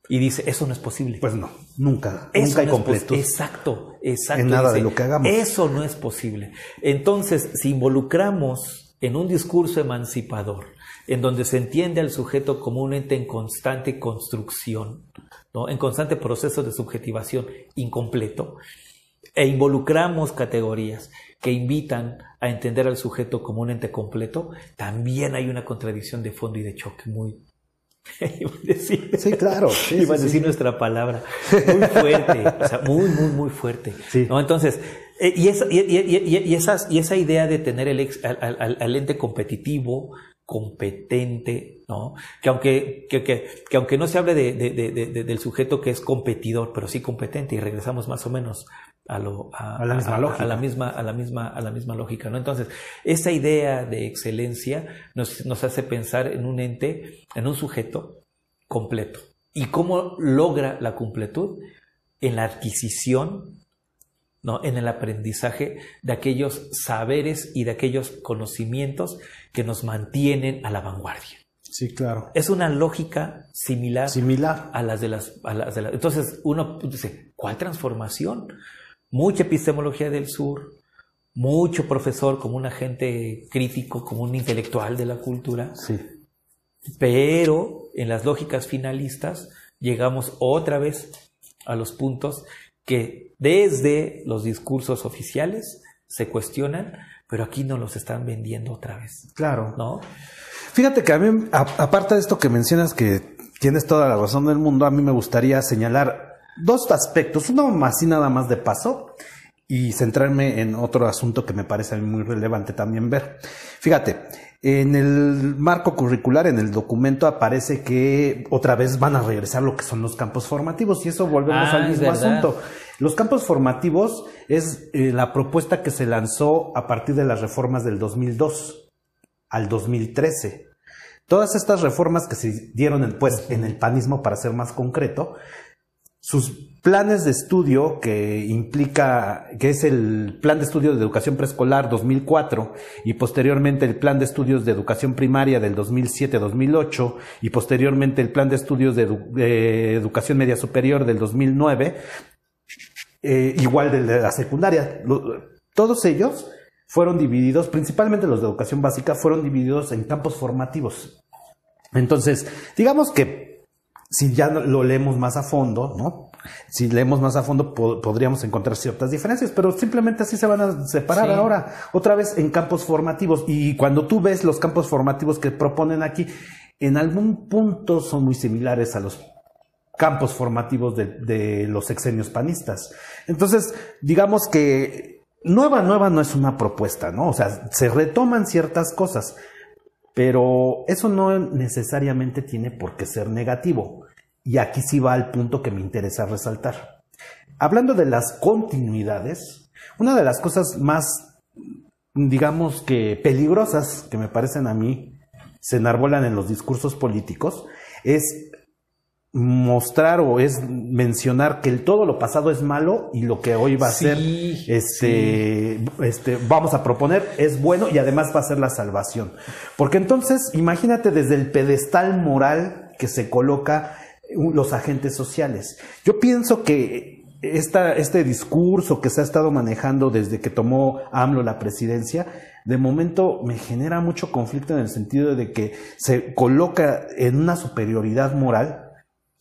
Y dice, eso no es posible. Pues no, nunca, Eso nunca hay no pos- Exacto, exacto. En nada Dice, de lo que hagamos. Eso no es posible. Entonces, si involucramos en un discurso emancipador, en donde se entiende al sujeto como un ente en constante construcción, ¿no? en constante proceso de subjetivación incompleto, e involucramos categorías que invitan a entender al sujeto como un ente completo, también hay una contradicción de fondo y de choque muy... Iba a decir, Sí, claro. sí, iba a decir sí. nuestra palabra, muy fuerte, o sea, muy, muy, muy fuerte. Sí. ¿no? Entonces, eh, y, esa, y, y- y- y esas, y esa idea de tener el ex- al, al- al ente competitivo, competente, ¿no? Que aunque, que, que- que aunque no se hable de- de- de- de- de- del sujeto que es competidor, pero sí competente, y regresamos más o menos a, lo, A la misma lógica. a la misma, a la misma, a la misma lógica, ¿no? Entonces, esa idea de excelencia nos, nos hace pensar en un ente, en un sujeto completo. ¿Y cómo logra la completud? En la adquisición, ¿no? en el aprendizaje de aquellos saberes y de aquellos conocimientos que nos mantienen a la vanguardia. Sí, claro. Es una lógica similar Similar. a las de las, a las de las- Entonces uno dice, ¿cuál transformación? Mucha epistemología del sur, mucho profesor como un agente crítico, como un intelectual de la cultura, Sí. pero en las lógicas finalistas llegamos otra vez a los puntos que desde los discursos oficiales se cuestionan, pero aquí no los están vendiendo otra vez, Claro. ¿no? Fíjate que a mí, a- aparte de esto que mencionas que tienes toda la razón del mundo, a mí me gustaría señalar dos aspectos, uno más y nada más de paso y centrarme en otro asunto que me parece muy relevante también ver. Fíjate, en el marco curricular, en el documento aparece que otra vez van a regresar lo que son los campos formativos y eso volvemos Ah, al es mismo asunto. Los campos formativos es eh, la propuesta que se lanzó a partir de las reformas del 2002 al 2013. Todas estas reformas que se dieron en, pues, en el panismo, para ser más concreto, sus planes de estudio que implica, que es el plan de estudio de educación preescolar 2004 y posteriormente el plan de estudios de educación primaria del 2007-2008 y posteriormente el plan de estudios de, edu- de educación media superior del 2009, eh, igual de la secundaria. Todos ellos fueron divididos, principalmente los de educación básica, fueron divididos en campos formativos. Entonces, digamos que si ya lo leemos más a fondo, ¿no? Si leemos más a fondo po- podríamos encontrar ciertas diferencias, pero simplemente así se van a separar Sí. ahora, otra vez en campos formativos. Y cuando tú ves los campos formativos que proponen aquí, en algún punto son muy similares a los campos formativos de, de los sexenios panistas. Entonces, digamos que nueva, nueva no es una propuesta, ¿no? O sea, se retoman ciertas cosas, pero eso no necesariamente tiene por qué ser negativo. Y aquí sí va al punto que me interesa resaltar. Hablando de las continuidades, una de las cosas más, digamos que peligrosas que me parecen a mí, se enarbolan en los discursos políticos, es mostrar o es mencionar que el todo lo pasado es malo y lo que hoy va a Sí, ser este, este vamos a proponer es bueno y además va a ser la salvación. Porque entonces, imagínate desde el pedestal moral que se coloca los agentes sociales. Yo pienso que esta, este discurso que se ha estado manejando desde que tomó AMLO la presidencia, de momento me genera mucho conflicto en el sentido de que se coloca en una superioridad moral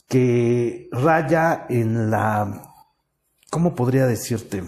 que raya en la, ¿cómo podría decirte?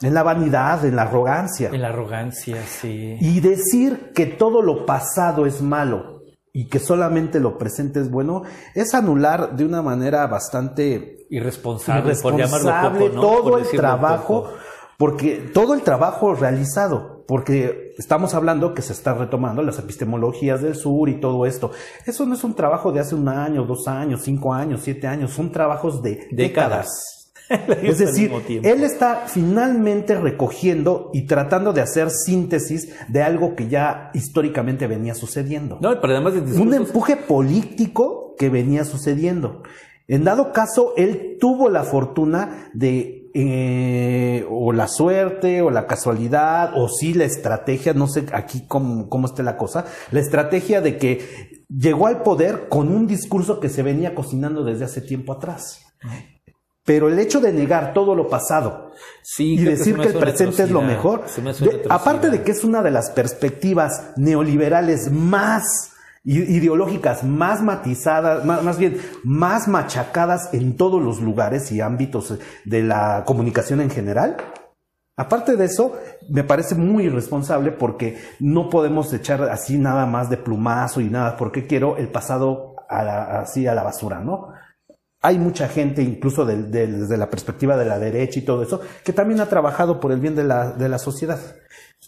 En la vanidad, en la arrogancia. En la arrogancia, sí. Y decir que todo lo pasado es malo y que solamente lo presente es bueno, es anular de una manera bastante Irresponsable, por llamarlo irresponsable poco, ¿no? todo Por el trabajo, poco. porque todo el trabajo realizado, porque estamos hablando que se está retomando las epistemologías del sur y todo esto. Eso no es un trabajo de hace un año, dos años, cinco años, siete años, son trabajos de décadas. Es decir, él está finalmente recogiendo y tratando de hacer síntesis de algo que ya históricamente venía sucediendo. No, pero además de un empuje político que venía sucediendo. En dado caso, él tuvo la fortuna de eh, o la suerte o la casualidad o sí la estrategia, no sé aquí cómo, cómo esté la cosa, la estrategia de que llegó al poder con un discurso que se venía cocinando desde hace tiempo atrás. Pero el hecho de negar todo lo pasado Sí, y decir que el presente es lo mejor, de- aparte de que es una de las perspectivas neoliberales más ideológicas, más matizadas, más, más bien más machacadas en todos los lugares y ámbitos de la comunicación en general. Aparte de eso, me parece muy irresponsable porque no podemos echar así nada más de plumazo y nada, porque quiero el pasado a la- así a la basura, ¿no? Hay mucha gente, incluso del- desde la perspectiva de la derecha y todo eso, que también ha trabajado por el bien de la, de la sociedad.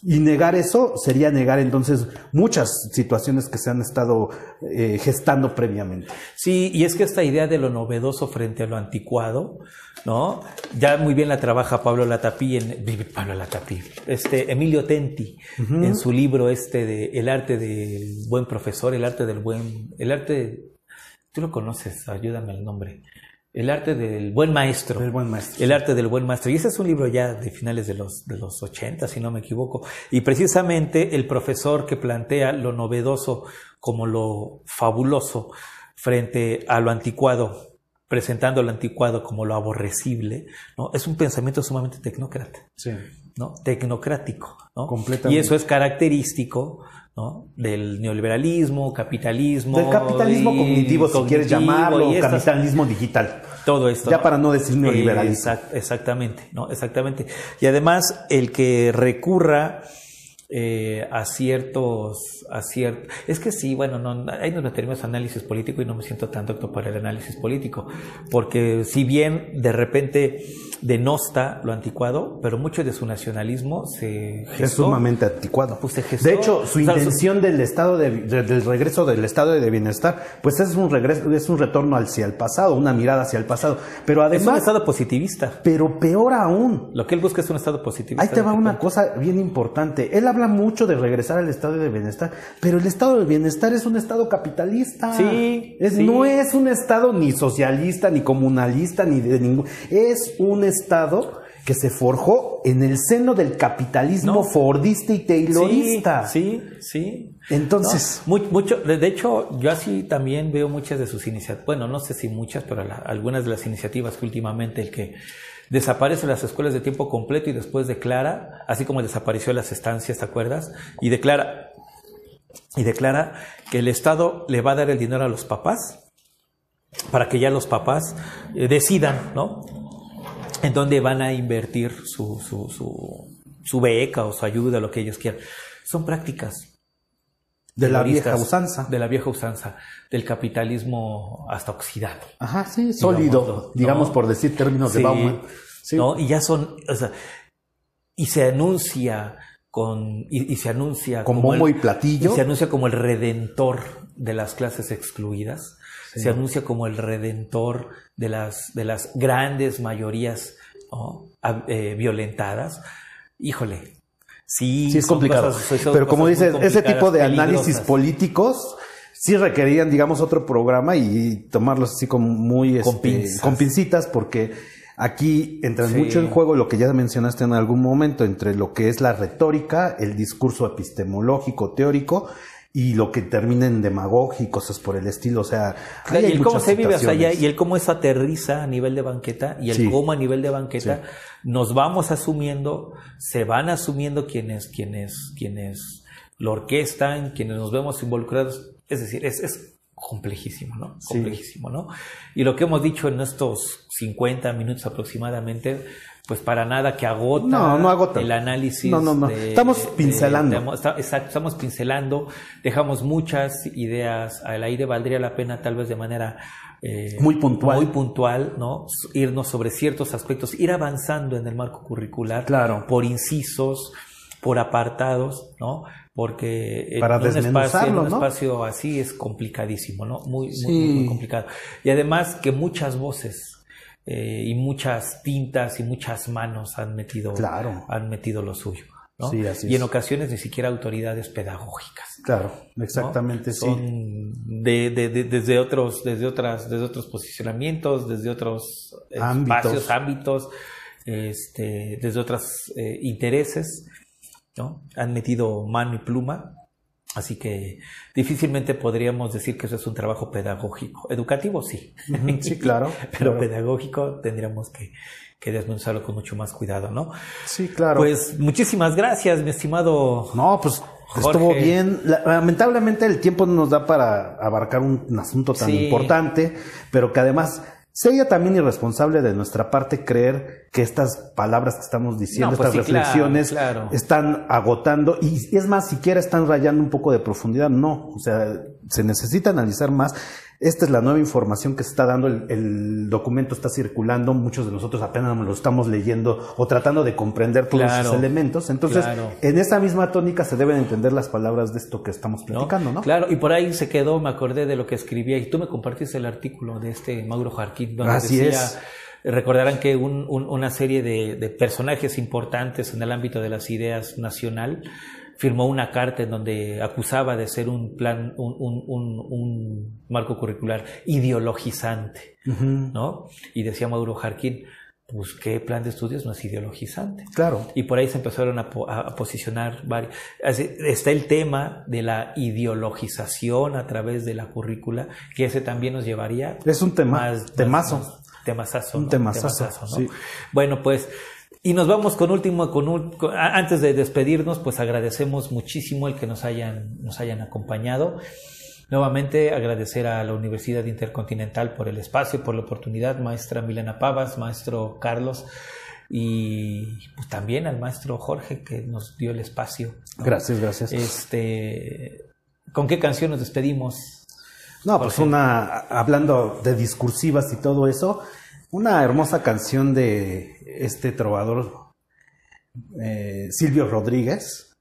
Y negar eso sería negar entonces muchas situaciones que se han estado eh, gestando previamente. Sí, y es que esta idea de lo novedoso frente a lo anticuado, ¿no? Ya muy bien la trabaja Pablo Latapí en Pablo Latapí, este Emilio Tenti en su libro este de El arte del buen profesor, el arte del buen, el arte de- tú lo conoces, ayúdame el nombre. El arte del buen maestro. Del buen maestro. El arte del buen maestro. Y ese es un libro ya de finales de los, de los 80, si no me equivoco. Y precisamente el profesor que plantea lo novedoso como lo fabuloso frente a lo anticuado, presentando lo anticuado como lo aborrecible, ¿no? Es un pensamiento sumamente tecnócrata. Sí. ¿No? tecnocrático. ¿no? Completamente. Y eso es característico ¿no? del neoliberalismo, capitalismo. Del capitalismo y cognitivo, si quieres llamarlo, y estas- capitalismo digital. todo esto. Ya ¿no? para no decir neoliberalismo. Exact- exactamente, ¿no? Exactamente. Y además, el que recurra eh, a ciertos, a cier- es que sí, bueno, no, ahí nos meteremos a análisis político y no me siento tan docto para el análisis político, porque si bien de repente denosta lo anticuado, pero mucho de su nacionalismo se Es gestó. sumamente anticuado. Pues se gestó. de hecho, su O sea, su- intención del estado de, de- del regreso del estado de bienestar, pues es un regreso, es un retorno hacia el pasado, una mirada hacia el pasado. Pero es un además, estado positivista. pero peor aún, Lo que él busca es un estado positivista. Ahí te va una cosa bien importante. Él habla mucho de regresar al estado de bienestar, pero el estado de bienestar es un estado capitalista. Sí, Es- sí. No es un estado ni socialista, ni comunalista, ni de ningún. Es un estado que se forjó en el seno del capitalismo No. fordista y taylorista. Sí, sí, sí. Entonces, No, mu- mucho, de de hecho, yo así también veo muchas de sus iniciativas, bueno, no sé si muchas, pero la- algunas de las iniciativas que últimamente el que desaparece las escuelas de tiempo completo y después declara, así como desapareció las estancias, ¿te acuerdas? Y declara, y declara que el Estado le va a dar el dinero a los papás para que ya los papás eh, decidan, ¿no? En dónde van a invertir su, su, su, su beca o su ayuda, lo que ellos quieran. Son prácticas de la vieja usanza. De la vieja usanza, del capitalismo hasta oxidado. Ajá, sí, sólido, digamos ¿no? por decir términos de Bauman. Sí. ¿no? Y ya son, o sea, y se anuncia con, y, y se anuncia Con como bombo el- y platillo. y se anuncia como el redentor de las clases excluidas, se anuncia como el redentor de las, de las grandes mayorías eh, violentadas. Híjole, sí, Sí, es complicado. cosas- Pero como dices, ese tipo de análisis políticos sí requerían, digamos, otro programa y tomarlos así como muy Con este, pinzas. con pincitas, porque aquí entra Sí. mucho en juego lo que ya mencionaste en algún momento, entre lo que es la retórica, el discurso epistemológico, teórico, y lo que termina en demagogia y cosas por el estilo. O sea, ahí y el cómo se vive, o sea, ya- y el cómo eso aterriza a nivel de banqueta y el Sí. cómo a nivel de banqueta nos vamos asumiendo, se van asumiendo quienes, quienes, quienes lo orquestan, quienes nos vemos involucrados. Es decir, es, es complejísimo, ¿no? Sí. Complejísimo, ¿no? Y lo que hemos dicho en estos 50 minutos aproximadamente, pues para nada que agota, No, no agota. el análisis. No, no, no. de- Estamos de- pincelando. de- está- exacto, estamos pincelando, dejamos muchas ideas al aire, valdría la pena tal vez de manera eh, Muy puntual. muy puntual, ¿no? Irnos sobre ciertos aspectos, ir avanzando en el marco curricular, Claro. por incisos, por apartados, ¿no? Porque en Para un espacio, en desmenuzarlo, un ¿no? espacio así es complicadísimo, ¿no? Muy, muy, Sí. muy, muy complicado. Y además que muchas voces eh, y muchas tintas y muchas manos han metido, Claro. han metido lo suyo. ¿no? Sí, así y en es. ocasiones ni siquiera autoridades pedagógicas. Claro, ¿no? exactamente, sí. Son de, de- de- desde otros, desde otras, desde otros posicionamientos, desde otros Ámbitos. espacios, ámbitos, este, desde otros eh, intereses, ¿no? Han metido mano y pluma, así que difícilmente podríamos decir que eso es un trabajo pedagógico. Educativo sí. Sí, claro. Pero claro. pedagógico tendríamos que, que desmenuzarlo con mucho más cuidado, ¿no? Sí, claro. Pues muchísimas gracias, mi estimado. No, pues Jorge. estuvo bien. La- lamentablemente el tiempo no nos da para abarcar un, un asunto tan Sí. importante, pero que además sería también irresponsable de nuestra parte creer que estas palabras que estamos diciendo, No, pues estas sí, claro, reflexiones, claro. están agotando y es más, siquiera están rayando un poco de profundidad. No, o sea, se necesita analizar más. Esta es la nueva información que se está dando, el, el documento está circulando, muchos de nosotros apenas lo estamos leyendo o tratando de comprender todos Claro, esos elementos. Entonces, claro. en esa misma tónica se deben entender las palabras de esto que estamos ¿no? platicando, ¿no? Claro, y por ahí se quedó, me acordé de lo que escribía, y tú me compartiste el artículo de este Mauro Jarquín, donde Así decía, es. recordarán que un- un- una serie de, de personajes importantes en el ámbito de las ideas nacional firmó una carta en donde acusaba de ser un plan, un, un- un- un marco curricular ideologizante, ¿no? Y decía Mauro Jarquín, pues qué plan de estudios no es ideologizante. Claro. Y por ahí se empezaron a, po- a- a posicionar varios. Está el tema de la ideologización a través de la currícula, que ese también nos llevaría Es un tema, más- temazo. más- temazazo, Un ¿no? temazazo, ¿no? sí. Bueno, pues, y nos vamos con último, con, ul- con- a- antes de despedirnos, pues agradecemos muchísimo el que nos hayan, nos hayan acompañado. Nuevamente agradecer a la Universidad Intercontinental por el espacio, por la oportunidad, maestra Milena Pavas, maestro Carlos y pues, también al maestro Jorge que nos dio el espacio. ¿no? Gracias, gracias. Este, ¿Con qué canción nos despedimos? No, pues Jorge. una, hablando de discursivas y todo eso, una hermosa canción de este trovador eh, Silvio Rodríguez,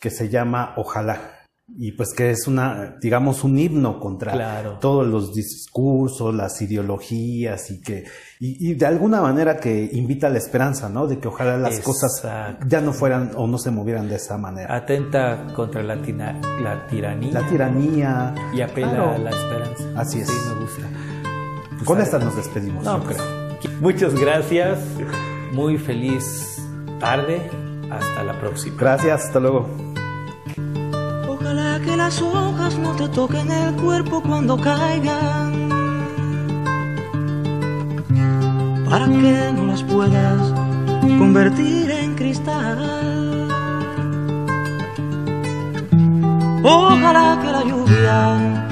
que se llama Ojalá. Y pues que es una, digamos, un himno contra Claro. todos los discursos, las ideologías y que, y, y de alguna manera que invita a la esperanza, ¿no? De que ojalá las cosas ya no fueran o no se movieran de esa manera. Atenta contra la, tina- la tiranía La tiranía. y apela Claro. a la esperanza. Así es. Sí, me gusta. Pues, Con a- esta nos despedimos. No, yo creo. pues, muchas gracias. Muy feliz tarde. Hasta la próxima. Gracias, hasta luego. Ojalá que las hojas no te toquen el cuerpo cuando caigan. Para que no las puedas convertir en cristal. Ojalá que la lluvia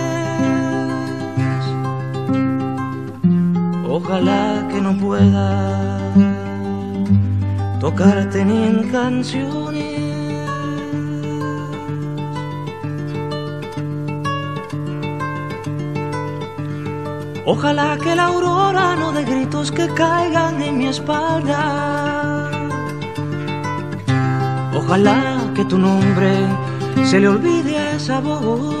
Ojalá que no pueda tocarte ni en canciones. Ojalá que la aurora no dé gritos que caigan en mi espalda. Ojalá que tu nombre se le olvide a esa voz.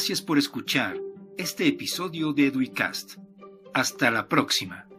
Gracias por escuchar este episodio de Eduicast. Hasta la próxima.